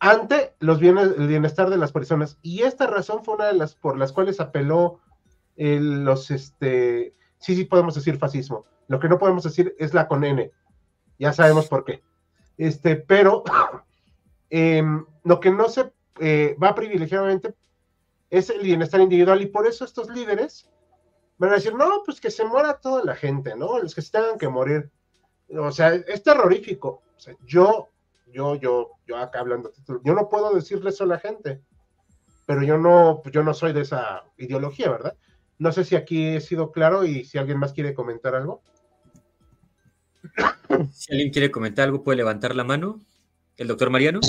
A: ante los bienes, el bienestar de las personas. Y esta razón fue una de las por las cuales apeló los, este, sí, sí podemos decir fascismo. Lo que no podemos decir es la con N. Ya sabemos por qué. Este, pero em, lo que no se eh, va privilegiadamente es el bienestar individual y por eso estos líderes van a decir, no, pues que se muera toda la gente, ¿no? Los que se tengan que morir. O sea, es terrorífico. O sea, yo, yo, yo, yo acá hablando, yo no puedo decirle eso a la gente, pero yo no, yo no soy de esa ideología, ¿verdad? No sé si aquí he sido claro y si alguien más quiere comentar algo.
B: Si alguien quiere comentar algo, puede levantar la mano. El doctor Mariano.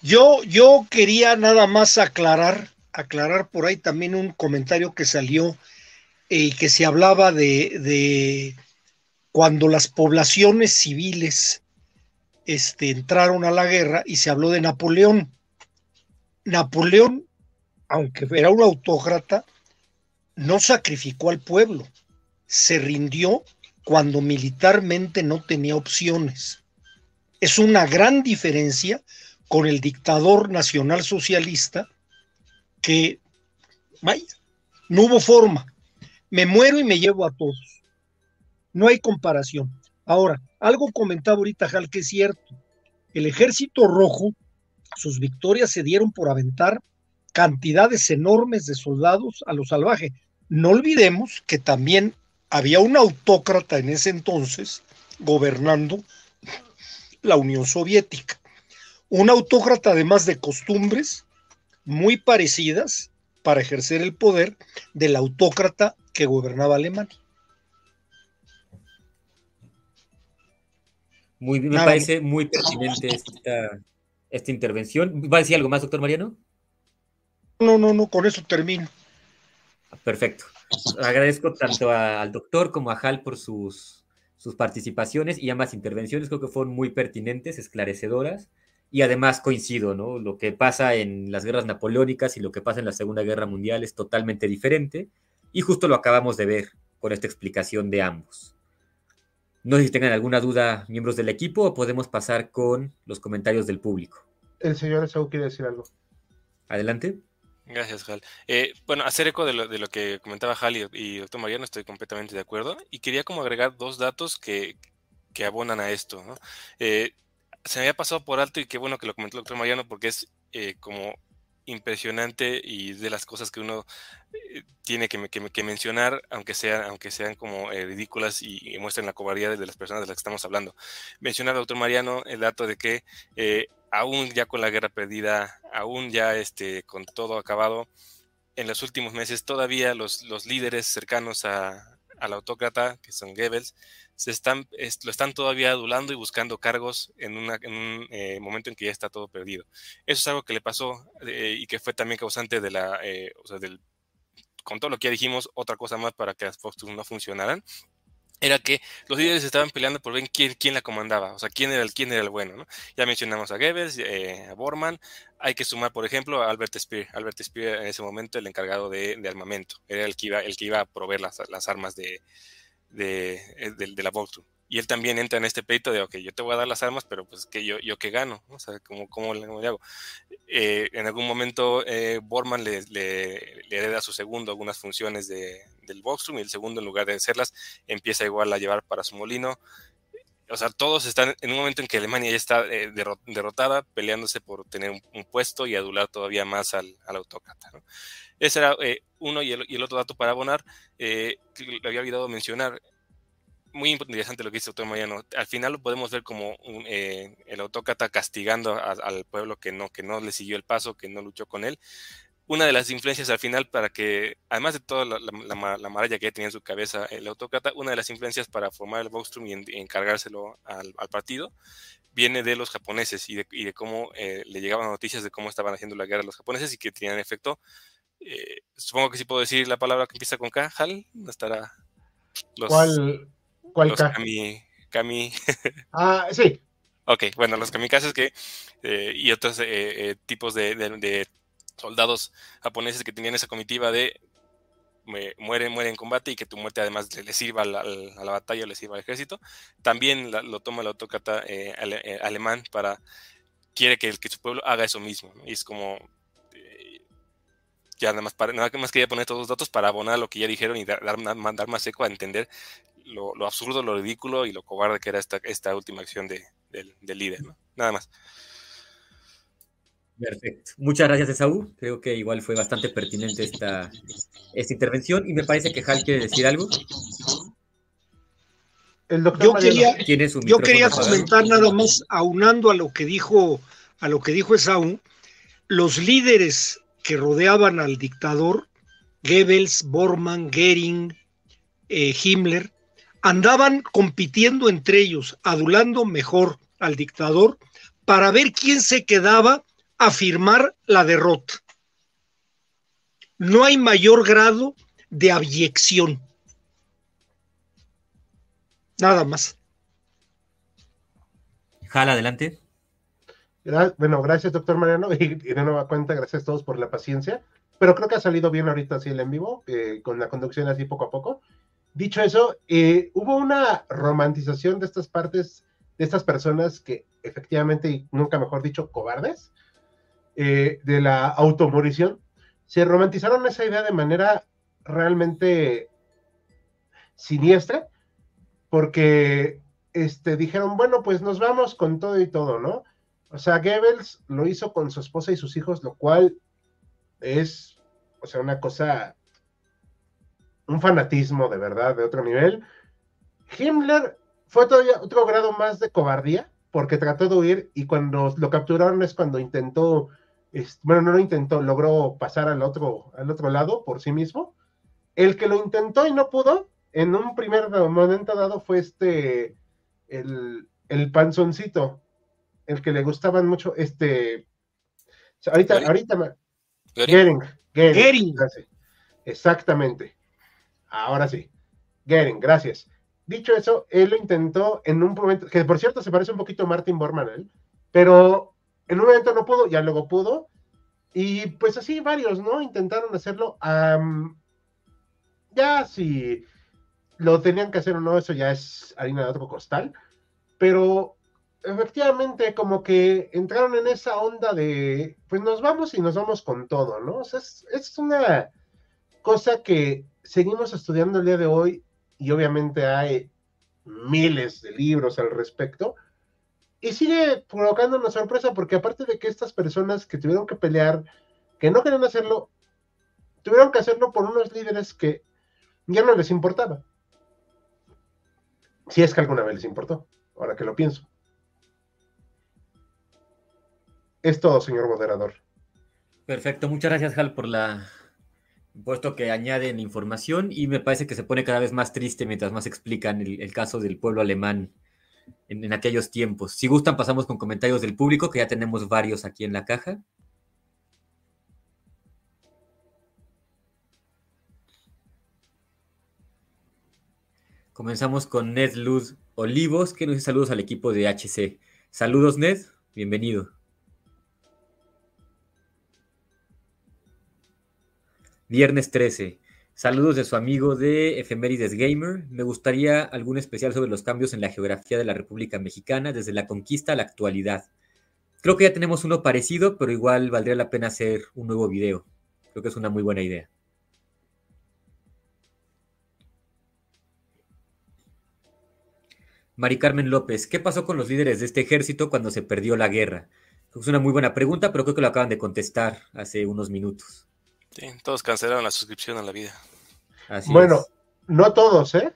C: Yo, yo quería nada más aclarar, aclarar por ahí también un comentario que salió y eh, que se hablaba de, de, cuando las poblaciones civiles este, entraron a la guerra y se habló de Napoleón. Napoleón, aunque era un autócrata, no sacrificó al pueblo, se rindió cuando militarmente no tenía opciones. Es una gran diferencia con el dictador nacional socialista que, no hubo forma. Me muero y me llevo a todos. No hay comparación. Ahora, algo comentaba ahorita Jal que es cierto. El ejército rojo, sus victorias se dieron por aventar cantidades enormes de soldados a lo salvaje. No olvidemos que también había un autócrata en ese entonces gobernando la Unión Soviética. Un autócrata además de costumbres muy parecidas para ejercer el poder del autócrata que gobernaba Alemania.
B: Muy, me parece muy pertinente esta, esta intervención. ¿Va a decir algo más, doctor Mariano?
C: No, no, no, con eso termino.
B: Perfecto. Agradezco tanto al doctor como a Hal por sus, sus participaciones y ambas intervenciones. Creo que fueron muy pertinentes, esclarecedoras. Y además coincido, ¿no? Lo que pasa en las guerras napoleónicas y lo que pasa en la Segunda Guerra Mundial es totalmente diferente. Y justo lo acabamos de ver con esta explicación de ambos. No sé si tengan alguna duda miembros del equipo o podemos pasar con los comentarios del público.
A: El señor Esaú quiere decir algo.
B: Adelante.
D: Gracias, Hal. Eh, bueno, hacer eco de lo, de lo que comentaba Hal y, doctor Mariano, estoy completamente de acuerdo. Y quería como agregar dos datos que, que abonan a esto. Eh, se me había pasado por alto y qué bueno que lo comentó el doctor Mariano porque es eh, como impresionante y de las cosas que uno tiene que, que, mencionar, aunque, sean, aunque sean como ridículas y, muestren la cobardía de, las personas de las que estamos hablando. Menciona el doctor Mariano el dato de que aún ya con la guerra perdida, aún ya este, con todo acabado, en los últimos meses todavía los, los líderes cercanos a, al autócrata, que son Goebbels, se están, lo están todavía adulando y buscando cargos en, una, en un eh, momento en que ya está todo perdido. Eso es algo que le pasó eh, y que fue también causante de la, eh, o sea, del, con todo lo que ya dijimos, otra cosa más para que las Fox no funcionaran, era que los líderes estaban peleando por ver quién, quién la comandaba, o sea, quién era el, quién era el bueno, ¿no? Ya mencionamos a Goebbels, eh, a Bormann, hay que sumar, por ejemplo, a Albert Speer. Albert Speer en ese momento el encargado de, armamento, era el que iba, el que iba a proveer las, armas de, de, eh, de, la Volkswagen. Y él también entra en este pleito de, ok, yo te voy a dar las armas, pero pues que yo, yo que gano, o sea, ¿cómo, cómo, le, hago? Eh, en algún momento eh, Borman le, le, hereda a su segundo algunas funciones de, del Boxroom y el segundo en lugar de hacerlas empieza igual a llevar para su molino. O sea, todos están en un momento en que Alemania ya está eh, derrotada, peleándose por tener un, puesto y adular todavía más al, al autócrata. ¿no? Ese era uno y el, y el, otro dato para abonar, que le había olvidado mencionar muy interesante lo que dice doctor Mariano. Al final lo podemos ver como eh, el autócrata castigando al pueblo que no, que no le siguió el paso, que no luchó con él. Una de las influencias al final para que, además de toda la, la, maralla que tenía en su cabeza el autócrata, una de las influencias para formar el Voxtrum y, encargárselo al, partido viene de los japoneses y de, cómo eh, le llegaban noticias de cómo estaban haciendo la guerra los japoneses y que tenían efecto. Eh, supongo que sí puedo decir la palabra que empieza con K, Hal, ¿no estará?
A: Los... ¿Cuál? ¿Cuál
D: los kami, kami.
A: ah, sí.
D: Ok, bueno, los kamikazes que, eh, y otros eh, eh, tipos de, de, soldados japoneses que tenían esa comitiva de muere, muere en combate y que tu muerte además le, sirva a la, a la, batalla, le sirva al ejército. También lo toma el autócrata alemán para, quiere que, que, su pueblo haga eso mismo. Y es como, ya nada más, para, nada más quería poner todos los datos para abonar lo que ya dijeron y dar, dar más eco a entender lo, absurdo, lo ridículo y lo cobarde que era esta, esta última acción de, del, líder, ¿no? Nada más.
B: Perfecto. Muchas gracias, Esaú. Creo que igual fue bastante pertinente esta, esta intervención y me parece que Hal quiere decir algo.
C: El doctor yo quería, yo quería comentar nada más, aunando a lo que dijo, a lo que dijo Esaú, los líderes que rodeaban al dictador, Goebbels, Bormann, Goering, eh, Himmler, andaban compitiendo entre ellos, adulando mejor al dictador para ver quién se quedaba a firmar la derrota. No hay mayor grado de abyección. Nada más.
B: Jala, adelante.
A: bueno, gracias, doctor Mariano. Y, de nueva cuenta, gracias a todos por la paciencia. Pero creo que ha salido bien ahorita así el en vivo, eh, con la conducción así poco a poco. Dicho eso, eh, hubo una romantización de estas partes, de estas personas que efectivamente, y nunca mejor dicho, cobardes, eh, de la automorición. Se romantizaron esa idea de manera realmente siniestra, porque este, dijeron, bueno, pues nos vamos con todo y todo, ¿no? O sea, Goebbels lo hizo con su esposa y sus hijos, lo cual es, o sea, una cosa un fanatismo de verdad de otro nivel. Himmler fue todavía otro grado más de cobardía, porque trató de huir y cuando lo capturaron es cuando intentó, bueno, no lo intentó, logró pasar al otro, al otro lado por sí mismo. El que lo intentó y no pudo, en un primer momento dado fue este, el, el panzoncito, el que le gustaban mucho, este, ahorita, ahorita, Gering, Gering, exactamente. Ahora sí. Gering, gracias. Dicho eso, él lo intentó en un momento, que por cierto se parece un poquito a Martin Bormann, ¿eh? pero en un momento no pudo, ya luego pudo. Y pues así varios, ¿no? Intentaron hacerlo. ya si lo tenían que hacer o no, eso ya es harina de otro costal. Pero efectivamente, como que entraron en esa onda de, pues nos vamos y nos vamos con todo, ¿no? O sea, es una cosa que seguimos estudiando el día de hoy y obviamente hay miles de libros al respecto. Y sigue provocando una sorpresa porque aparte de que estas personas que tuvieron que pelear, que no querían hacerlo, tuvieron que hacerlo por unos líderes que ya no les importaba. Si es que alguna vez les importó, ahora que lo pienso. Es todo, señor moderador.
B: Perfecto, muchas gracias, Hal, por la puesto que añaden información y me parece que se pone cada vez más triste mientras más explican el, caso del pueblo alemán en, aquellos tiempos. Si gustan, pasamos con comentarios del público, que ya tenemos varios aquí en la caja. Comenzamos con Ned Luz Olivos, que nos dice saludos al equipo de HC. Saludos, Ned, bienvenido. Viernes 13. Saludos de su amigo de Efemérides Gamer. Me gustaría algún especial sobre los cambios en la geografía de la República Mexicana desde la conquista a la actualidad. Creo que ya tenemos uno parecido, pero igual valdría la pena hacer un nuevo video. Creo que es una muy buena idea. Mari Carmen López, ¿qué pasó con los líderes de este ejército cuando se perdió la guerra? Es una muy buena pregunta, pero creo que lo acaban de contestar hace unos minutos.
D: Sí, todos cancelaron la suscripción a la vida.
A: bueno, no todos, ¿eh?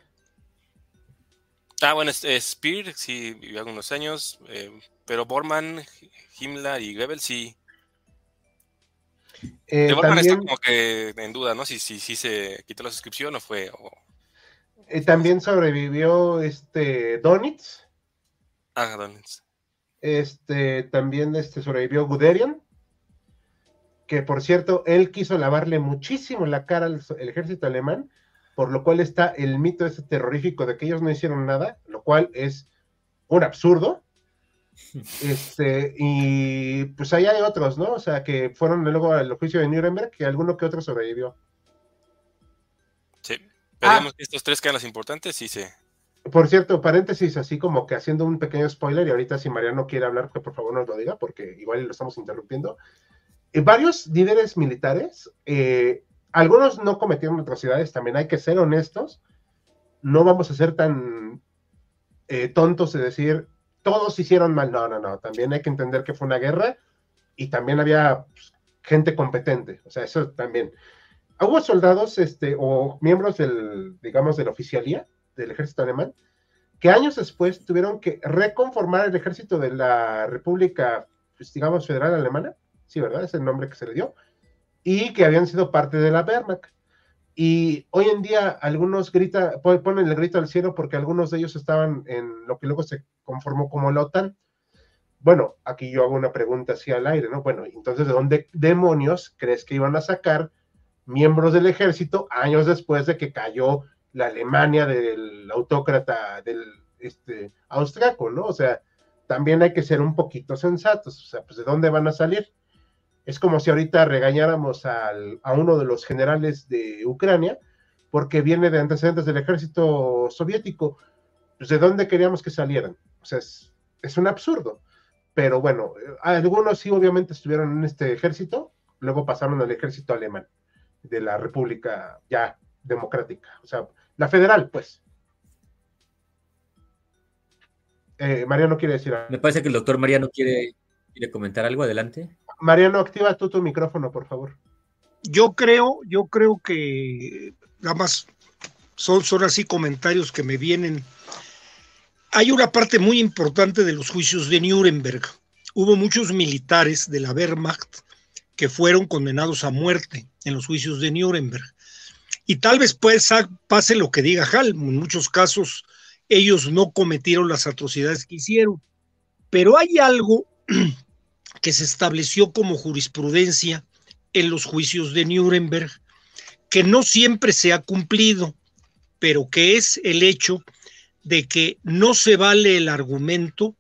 D: Ah, bueno, Spear sí vivió algunos años, eh, pero Bormann, Himmler y Goebbels sí. Eh, Bormann está como que en duda, ¿no? Si, si, si se quitó la suscripción o fue.
A: Eh, también sobrevivió este Donitz.
D: Ah, Donitz.
A: Este, también este, sobrevivió Guderian, que por cierto, él quiso lavarle muchísimo la cara al ejército alemán, por lo cual está el mito ese terrorífico de que ellos no hicieron nada, lo cual es un absurdo. Este, y pues ahí hay otros, ¿no? O sea, que fueron luego al juicio de Nuremberg, que alguno que otro sobrevivió.
D: Sí, pero ah. que estos tres que eran los importantes, sí se,
A: por cierto, paréntesis, así como que haciendo un pequeño spoiler, y ahorita si Mariano quiere hablar, que por favor nos lo diga, porque igual lo estamos interrumpiendo. Eh, varios líderes militares, eh, algunos no cometieron atrocidades, también hay que ser honestos, no vamos a ser tan eh, tontos de decir, todos hicieron mal, no, no, no, también hay que entender que fue una guerra y también había pues, gente competente, o sea, eso también. Hubo soldados este, o miembros del, digamos, de la oficialía, del ejército alemán, que años después tuvieron que reconformar el ejército de la República, pues, digamos, Federal Alemana, sí, ¿verdad? Es el nombre que se le dio, y que habían sido parte de la Wehrmacht. Y hoy en día algunos grita, ponen el grito al cielo porque algunos de ellos estaban en lo que luego se conformó como la OTAN. Bueno, aquí yo hago una pregunta así al aire, ¿no? Bueno, entonces, ¿de dónde demonios crees que iban a sacar miembros del ejército años después de que cayó la Alemania del autócrata del este, austriaco, ¿no? O sea, también hay que ser un poquito sensatos, o sea, pues de dónde van a salir. Es como si ahorita regañáramos al, a uno de los generales de Ucrania porque viene de antecedentes del ejército soviético. Pues de dónde queríamos que salieran. O sea, es, un absurdo. Pero bueno, algunos sí obviamente estuvieron en este ejército, luego pasaron al ejército alemán de la República ya democrática. O sea, la federal, pues. Eh, Mariano quiere decir algo.
B: Me parece que el doctor Mariano quiere, quiere comentar algo. Adelante.
A: Mariano, activa tú tu micrófono, por favor.
C: Yo creo, yo creo que nada más son, son así comentarios que me vienen. Hay una parte muy importante de los juicios de Nuremberg. Hubo muchos militares de la Wehrmacht que fueron condenados a muerte en los juicios de Nuremberg. Y tal vez pues, pase lo que diga Hal, en muchos casos ellos no cometieron las atrocidades que hicieron, pero hay algo que se estableció como jurisprudencia en los juicios de Nuremberg, que no siempre se ha cumplido, pero que es el hecho de que no se vale el argumento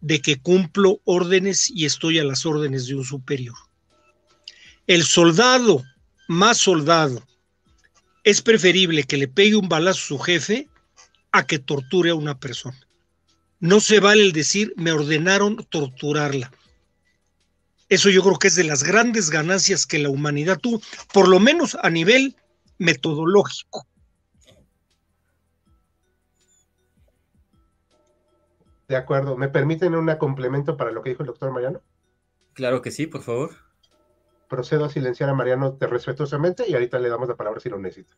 C: de que cumplo órdenes y estoy a las órdenes de un superior. El soldado, más soldado, es preferible que le pegue un balazo a su jefe a que torture a una persona. No se vale el decir, me ordenaron torturarla. Eso yo creo que es de las grandes ganancias que la humanidad tuvo, por lo menos a nivel metodológico.
A: De acuerdo. ¿Me permiten un complemento para lo que dijo el doctor Mariano?
B: Claro que sí, por favor
A: procedo a silenciar a Mariano respetuosamente y ahorita le damos la palabra si lo necesita.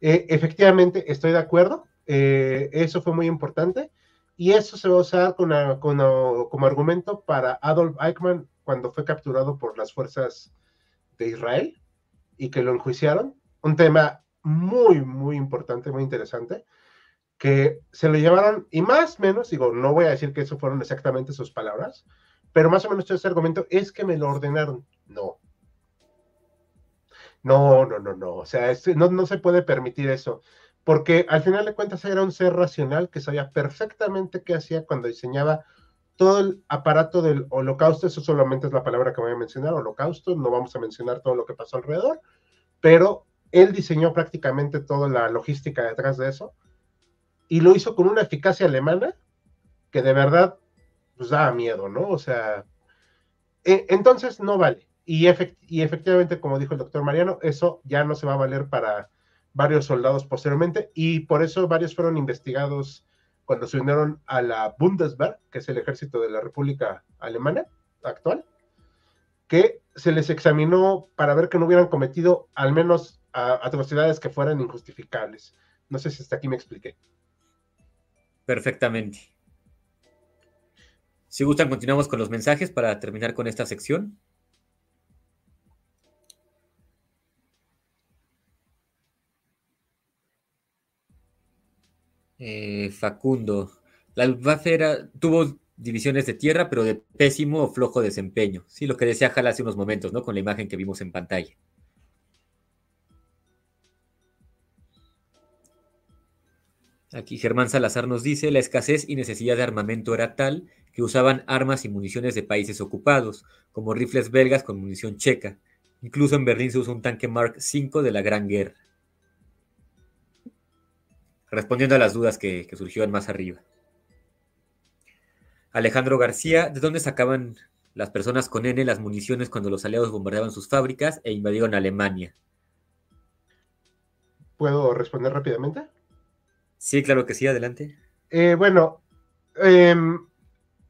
A: Eh, efectivamente, estoy de acuerdo. Eh, eso fue muy importante y eso se va a usar como argumento para Adolf Eichmann cuando fue capturado por las fuerzas de Israel y que lo enjuiciaron. Un tema muy, muy importante, muy interesante, que se lo llevaron, y más o menos, digo, no voy a decir que eso fueron exactamente sus palabras, pero más o menos ese argumento es que me lo ordenaron. No. No, no, no, no. O sea, no, no se puede permitir eso. Porque al final de cuentas era un ser racional que sabía perfectamente qué hacía cuando diseñaba todo el aparato del holocausto. Eso solamente es la palabra que voy a mencionar, holocausto. No vamos a mencionar todo lo que pasó alrededor. Pero Él diseñó prácticamente toda la logística detrás de eso y lo hizo con una eficacia alemana que de verdad pues daba miedo, ¿no? O sea, e, entonces no vale. Y, y efectivamente, como dijo el doctor Mariano, eso ya no se va a valer para varios soldados posteriormente y por eso varios fueron investigados cuando se unieron a la Bundeswehr, que es el ejército de la República Alemana actual, que se les examinó para ver que no hubieran cometido al menos atrocidades que fueran injustificables. No sé si hasta aquí me expliqué.
B: Perfectamente. Si gustan, continuamos con los mensajes para terminar con esta sección. Eh, Facundo. La Luftwaffe tuvo divisiones de tierra, pero de pésimo o flojo desempeño. Sí, lo que decía Jala hace unos momentos, ¿no? Con la imagen que vimos en pantalla. Aquí Germán Salazar nos dice, la escasez y necesidad de armamento era tal que usaban armas y municiones de países ocupados, como rifles belgas con munición checa. Incluso en Berlín se usa un tanque Mark V de la Gran Guerra. Respondiendo a las dudas que, que surgieron más arriba. Alejandro García, ¿de dónde sacaban las personas con N las municiones cuando los aliados bombardeaban sus fábricas e invadieron Alemania?
A: ¿Puedo responder rápidamente?
B: Sí, claro que sí, adelante.
A: Eh, bueno, em,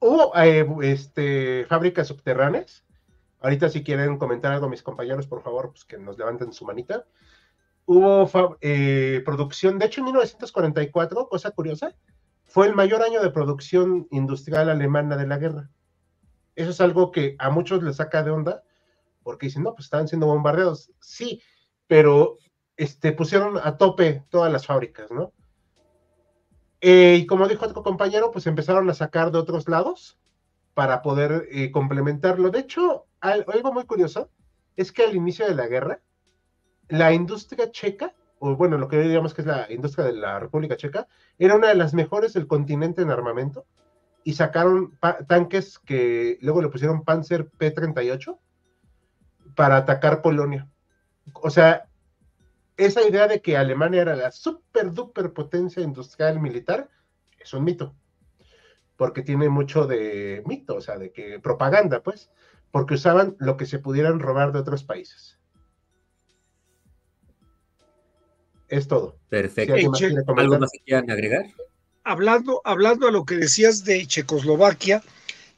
A: hubo eh, este, fábricas subterráneas. Ahorita si quieren comentar algo mis compañeros, por favor, pues que nos levanten su manita. Hubo eh, producción, de hecho en 1944, cosa curiosa, fue el mayor año de producción industrial alemana de la guerra. Eso es algo que a muchos les saca de onda, porque dicen, no, pues estaban siendo bombardeados. Sí, pero este, pusieron a tope todas las fábricas, ¿no? Eh, y como dijo otro compañero, pues empezaron a sacar de otros lados para poder eh, complementarlo. De hecho, algo muy curioso es que al inicio de la guerra, la industria checa, o bueno, lo que digamos que es la industria de la República Checa, era una de las mejores del continente en armamento y sacaron tanques que luego le pusieron Panzer P-38 para atacar Polonia. O sea, esa idea de que Alemania era la super duper potencia industrial militar es un mito, porque tiene mucho de mito, o sea, de que propaganda, pues, porque usaban lo que se pudieran robar de otros países. Es todo.
B: Perfecto. ¿Algo más que quieran agregar?
C: Hablando, hablando a lo que decías de Checoslovaquia,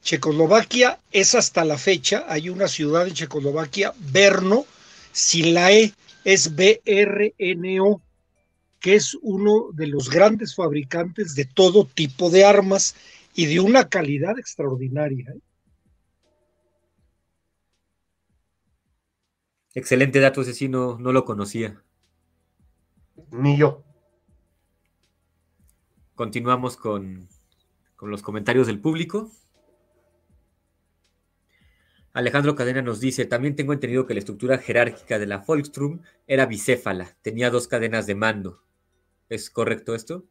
C: Checoslovaquia es hasta la fecha, hay una ciudad en Checoslovaquia, Berno, sin la E, es BRNO, que es uno de los grandes fabricantes de todo tipo de armas y de una calidad extraordinaria. ¿eh?
B: Excelente dato, ese sí no, lo conocía.
A: Ni yo.
B: Continuamos con, con los comentarios del público. Alejandro Cadena nos dice, también tengo entendido que la estructura jerárquica de la Volkstrom era bicéfala, tenía dos cadenas de mando. ¿Es correcto esto?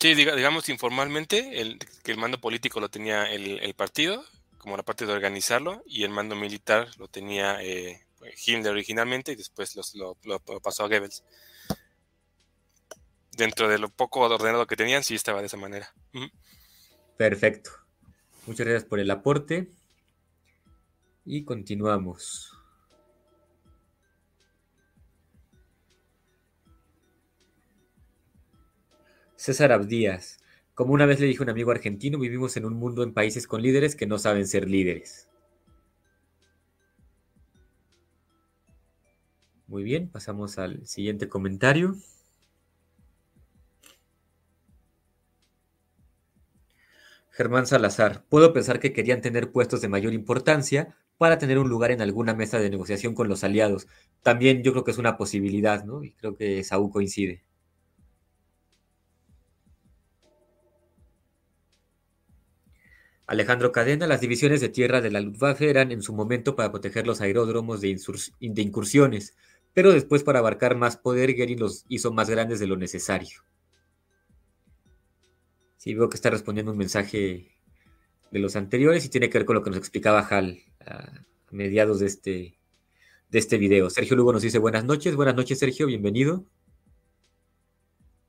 D: Sí, digamos informalmente, el, que el mando político lo tenía el, partido, como la parte de organizarlo, y el mando militar lo tenía eh, Himmler originalmente y después lo, pasó a Goebbels. Dentro de lo poco ordenado que tenían, sí estaba de esa manera.
B: Perfecto. Muchas gracias por el aporte. Y continuamos. César Abdías. Como una vez le dijo un amigo argentino, vivimos en un mundo en países con líderes que no saben ser líderes. Muy bien, pasamos al siguiente comentario. Germán Salazar, puedo pensar que querían tener puestos de mayor importancia para tener un lugar en alguna mesa de negociación con los aliados. También yo creo que es una posibilidad, ¿no? Y creo que Saúl coincide. Alejandro Cadena, las divisiones de tierra de la Luftwaffe eran en su momento para proteger los aeródromos de, de incursiones, pero después para abarcar más poder, Goering los hizo más grandes de lo necesario. Sí, veo que está respondiendo un mensaje de los anteriores y tiene que ver con lo que nos explicaba Hal a mediados de este, de este video. Sergio Lugo nos dice buenas noches. Buenas noches, Sergio, bienvenido.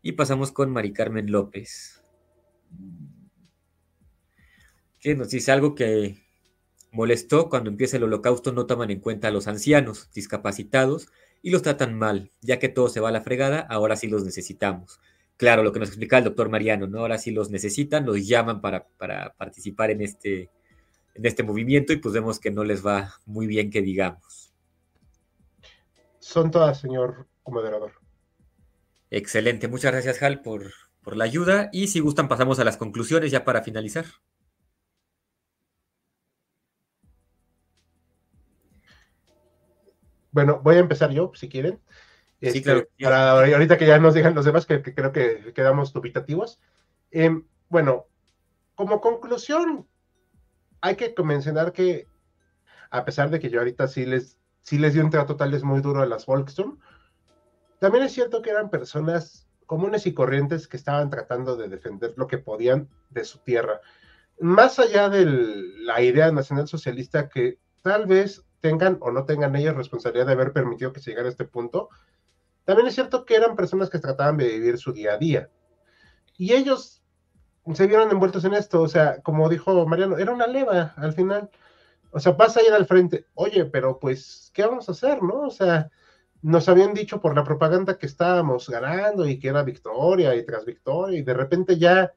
B: Y pasamos con Mari Carmen López, que nos dice algo que molestó cuando empieza el holocausto, no toman en cuenta a los ancianos, discapacitados, y los tratan mal, ya que todo se va a la fregada, ahora sí los necesitamos. Claro, lo que nos explica el doctor Mariano, ¿no? Ahora sí los necesitan, los llaman para, para participar en este, en este movimiento y pues vemos que no les va muy bien que digamos.
A: Son todas, señor moderador.
B: Excelente, muchas gracias Hal por, por la ayuda y si gustan pasamos a las conclusiones ya para finalizar.
A: Bueno, voy a empezar yo, si quieren.
B: sí,
A: Este,
B: claro.
A: Para ahorita que ya nos digan los demás, que, que creo que quedamos dubitativos. Em, bueno, como conclusión, hay que mencionar que, a pesar de que yo ahorita sí les, sí les di un trato tal vez muy duro a las Volksturm, también es cierto que eran personas comunes y corrientes que estaban tratando de defender lo que podían de su tierra. Más allá de la idea nacional socialista que tal vez tengan o no tengan ellos responsabilidad de haber permitido que se llegara a este punto, también es cierto que eran personas que trataban de vivir su día a día. Y ellos se vieron envueltos en esto, o sea, como dijo Mariano, era una leva al final. O sea, vas a ir al frente, oye, pero pues, ¿qué vamos a hacer, no? O sea, nos habían dicho por la propaganda que estábamos ganando y que era victoria y tras victoria, y de repente ya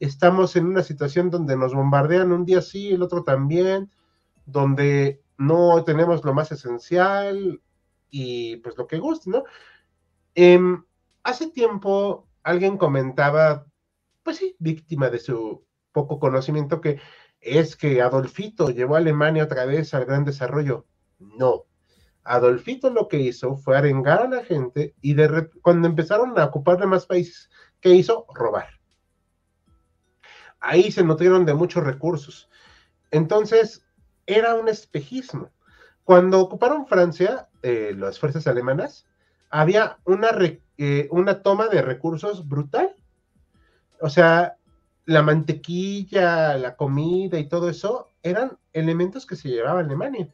A: estamos en una situación donde nos bombardean un día sí, el otro también, donde no tenemos lo más esencial y pues lo que guste, ¿no? Eh, hace tiempo alguien comentaba, pues sí, víctima de su poco conocimiento, que es que Adolfito llevó a Alemania otra vez al gran desarrollo. No. Adolfito lo que hizo fue arengar a la gente y de cuando empezaron a ocupar demás países, ¿qué hizo? Robar. Ahí se nutrieron de muchos recursos. Entonces, era un espejismo. Cuando ocuparon Francia, eh, las fuerzas alemanas, había una, eh, una toma de recursos brutal. O sea, la mantequilla, la comida y todo eso eran elementos que se llevaba a Alemania.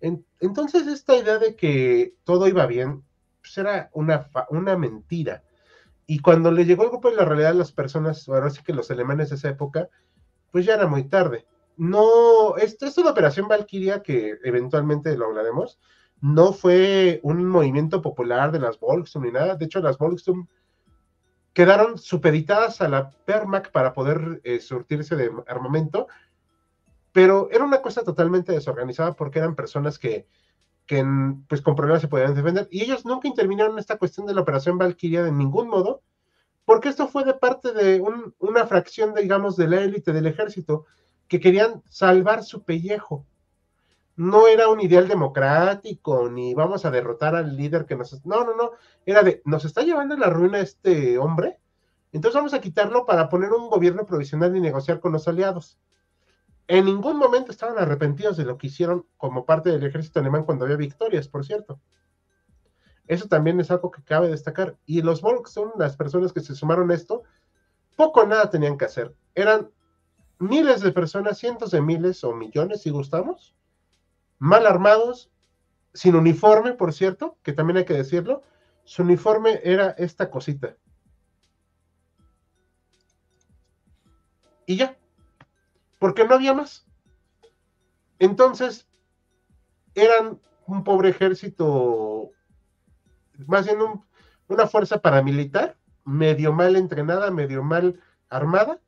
A: En, entonces, esta idea de que todo iba bien, pues era una, una mentira. Y cuando le llegó el golpe de la realidad a las personas, ahora sí que los alemanes de esa época, pues ya era muy tarde. No, esto, esto de Operación Valkyria, que eventualmente lo hablaremos, no fue un movimiento popular de las Volkswagen ni nada. De hecho, las Volkswagen quedaron supeditadas a la Wehrmacht para poder eh, surtirse de armamento, pero era una cosa totalmente desorganizada porque eran personas que, que pues con problemas se podían defender y ellos nunca intervinieron en esta cuestión de la operación Valkyria de ningún modo, porque esto fue de parte de un, una fracción, digamos, de la élite del ejército que querían salvar su pellejo. No era un ideal democrático, ni vamos a derrotar al líder que nos... No, no, no. Era de, nos está llevando a la ruina este hombre, entonces vamos a quitarlo para poner un gobierno provisional y negociar con los aliados. En ningún momento estaban arrepentidos de lo que hicieron como parte del ejército alemán cuando había victorias, por cierto. Eso también es algo que cabe destacar. Y los Volks son las personas que se sumaron a esto, poco o nada tenían que hacer. Eran miles de personas, cientos de miles o millones, si gustamos, mal armados, sin uniforme, por cierto, que también hay que decirlo. Su uniforme era esta cosita. Y ya, porque no había más. Entonces, eran un pobre ejército, más bien un, una fuerza paramilitar, medio mal entrenada, medio mal armada,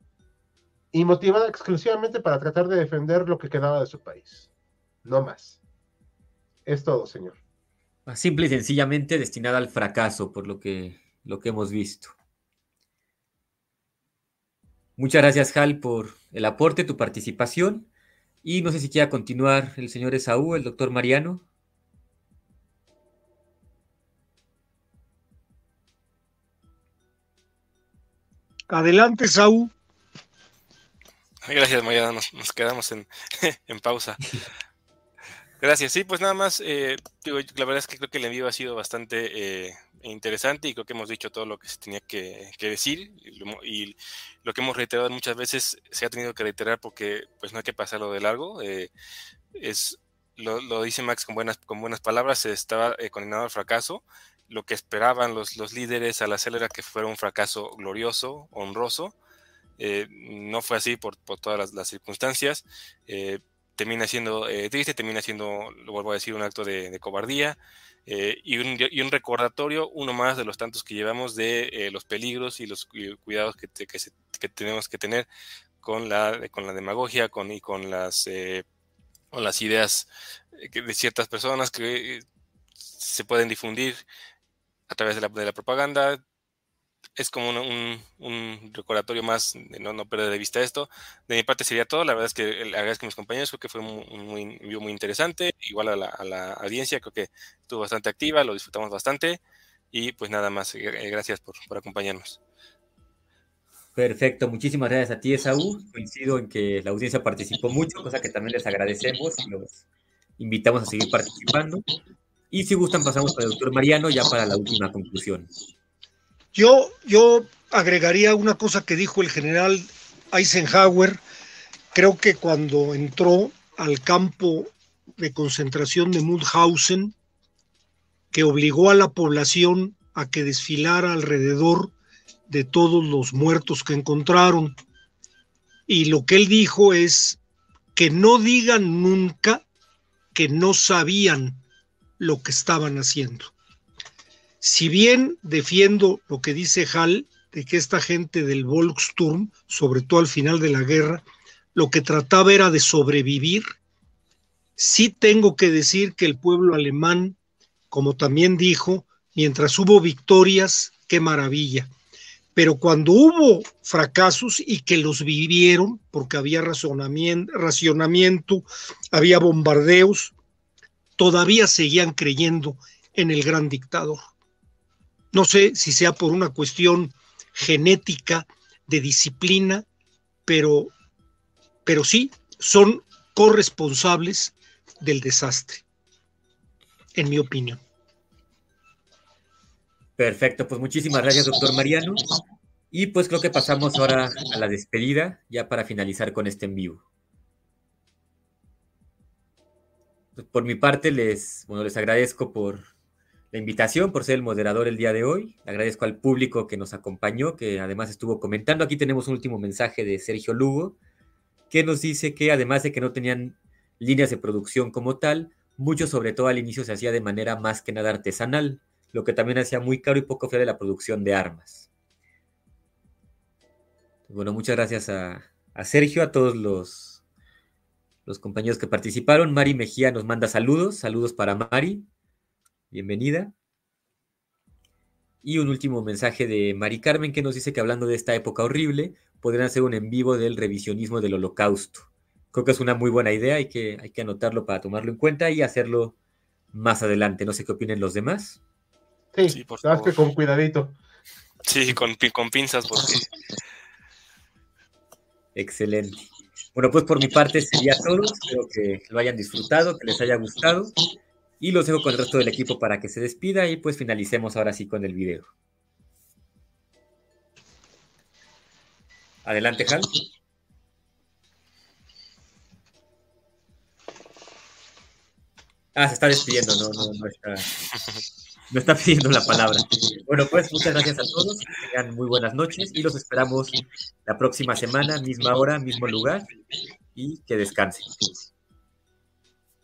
A: y motivada exclusivamente para tratar de defender lo que quedaba de su país. No más. Es todo, señor.
B: Simple y sencillamente destinada al fracaso, por lo que, lo que hemos visto. Muchas gracias, Hal, por el aporte, tu participación. Y no sé si quiera continuar el señor Esaú, el doctor Mariano.
C: Adelante, Saúl.
D: Gracias, Mariana. Nos, quedamos en, en, pausa. Gracias. Sí, pues nada más. Eh, digo, la verdad es que creo que el envío ha sido bastante eh, interesante y creo que hemos dicho todo lo que se tenía que, decir y lo, que hemos reiterado muchas veces se ha tenido que reiterar porque pues no hay que pasarlo de largo. Eh, es lo, dice Max con buenas, con buenas palabras, estaba eh, condenado al fracaso. Lo que esperaban los, los líderes al hacerlo era que fuera un fracaso glorioso, honroso. Eh, no fue así por, por todas las, circunstancias. Eh, termina siendo triste, termina siendo, lo vuelvo a decir, un acto de, cobardía. y, un, y, un, recordatorio, uno más de los tantos que llevamos de los peligros y los cuidados que, que, tenemos que tener con la, con la demagogia con, y con las o las ideas eh, de ciertas personas que eh, se pueden difundir a través de la, de la propaganda. Es como un, recordatorio más de no, perder de vista esto. De mi parte sería todo. La verdad es que agradezco a mis compañeros. Creo que fue un muy, muy interesante. Igual a la, audiencia, creo que estuvo bastante activa, lo disfrutamos bastante. Y pues nada más, eh, gracias por, por acompañarnos.
B: Perfecto, muchísimas gracias a ti, Esaú. Coincido en que la audiencia participó mucho, cosa que también les agradecemos y los invitamos a seguir participando. Y si gustan, pasamos al doctor Mariano ya para la última conclusión.
C: Yo, yo agregaría una cosa que dijo el general Eisenhower. Creo que cuando entró al campo de concentración de Mauthausen, que obligó a la población a que desfilara alrededor de todos los muertos que encontraron. Y lo que él dijo es que no digan nunca que no sabían lo que estaban haciendo. Si bien defiendo lo que dice Hall, de que esta gente del Volksturm, sobre todo al final de la guerra, lo que trataba era de sobrevivir, sí tengo que decir que el pueblo alemán, como también dijo, mientras hubo victorias, qué maravilla pero cuando hubo fracasos y que los vivieron, porque había racionamiento, había bombardeos, todavía seguían creyendo en el gran dictador. No sé si sea por una cuestión genética, de disciplina, pero, pero sí son corresponsables del desastre, en mi opinión.
B: Perfecto, pues muchísimas gracias, doctor Mariano. Y pues creo que pasamos ahora a la despedida, ya para finalizar con este en vivo. Pues, por mi parte, les, bueno, les agradezco por la invitación, por ser el moderador el día de hoy. agradezco al público que nos acompañó, que además estuvo comentando. Aquí tenemos un último mensaje de Sergio Lugo, que nos dice que además de que no tenían líneas de producción como tal, mucho sobre todo al inicio se hacía de manera más que nada artesanal lo que también hacía muy caro y poco fiable la producción de armas. Bueno, muchas gracias a, Sergio, a todos los, los compañeros que participaron. Mari Mejía nos manda saludos, saludos para Mari, bienvenida. Y un último mensaje de Mari Carmen que nos dice que hablando de esta época horrible, podrían hacer un en vivo del revisionismo del holocausto. Creo que es una muy buena idea, hay que, hay que anotarlo para tomarlo en cuenta y hacerlo más adelante. No sé qué opinen los demás.
A: Sí, por que con cuidadito.
D: Sí, con, con pinzas, porque.
B: Excelente. Bueno, pues por mi parte sería todo. Espero que lo hayan disfrutado, que les haya gustado. Y los dejo con el resto del equipo para que se despida y pues finalicemos ahora sí con el video. Adelante, Hal. Ah, se está despidiendo, no, no, no está. me está pidiendo la palabra. Bueno, pues muchas gracias a todos, que tengan muy buenas noches y los esperamos la próxima semana, misma hora, mismo lugar y que descansen.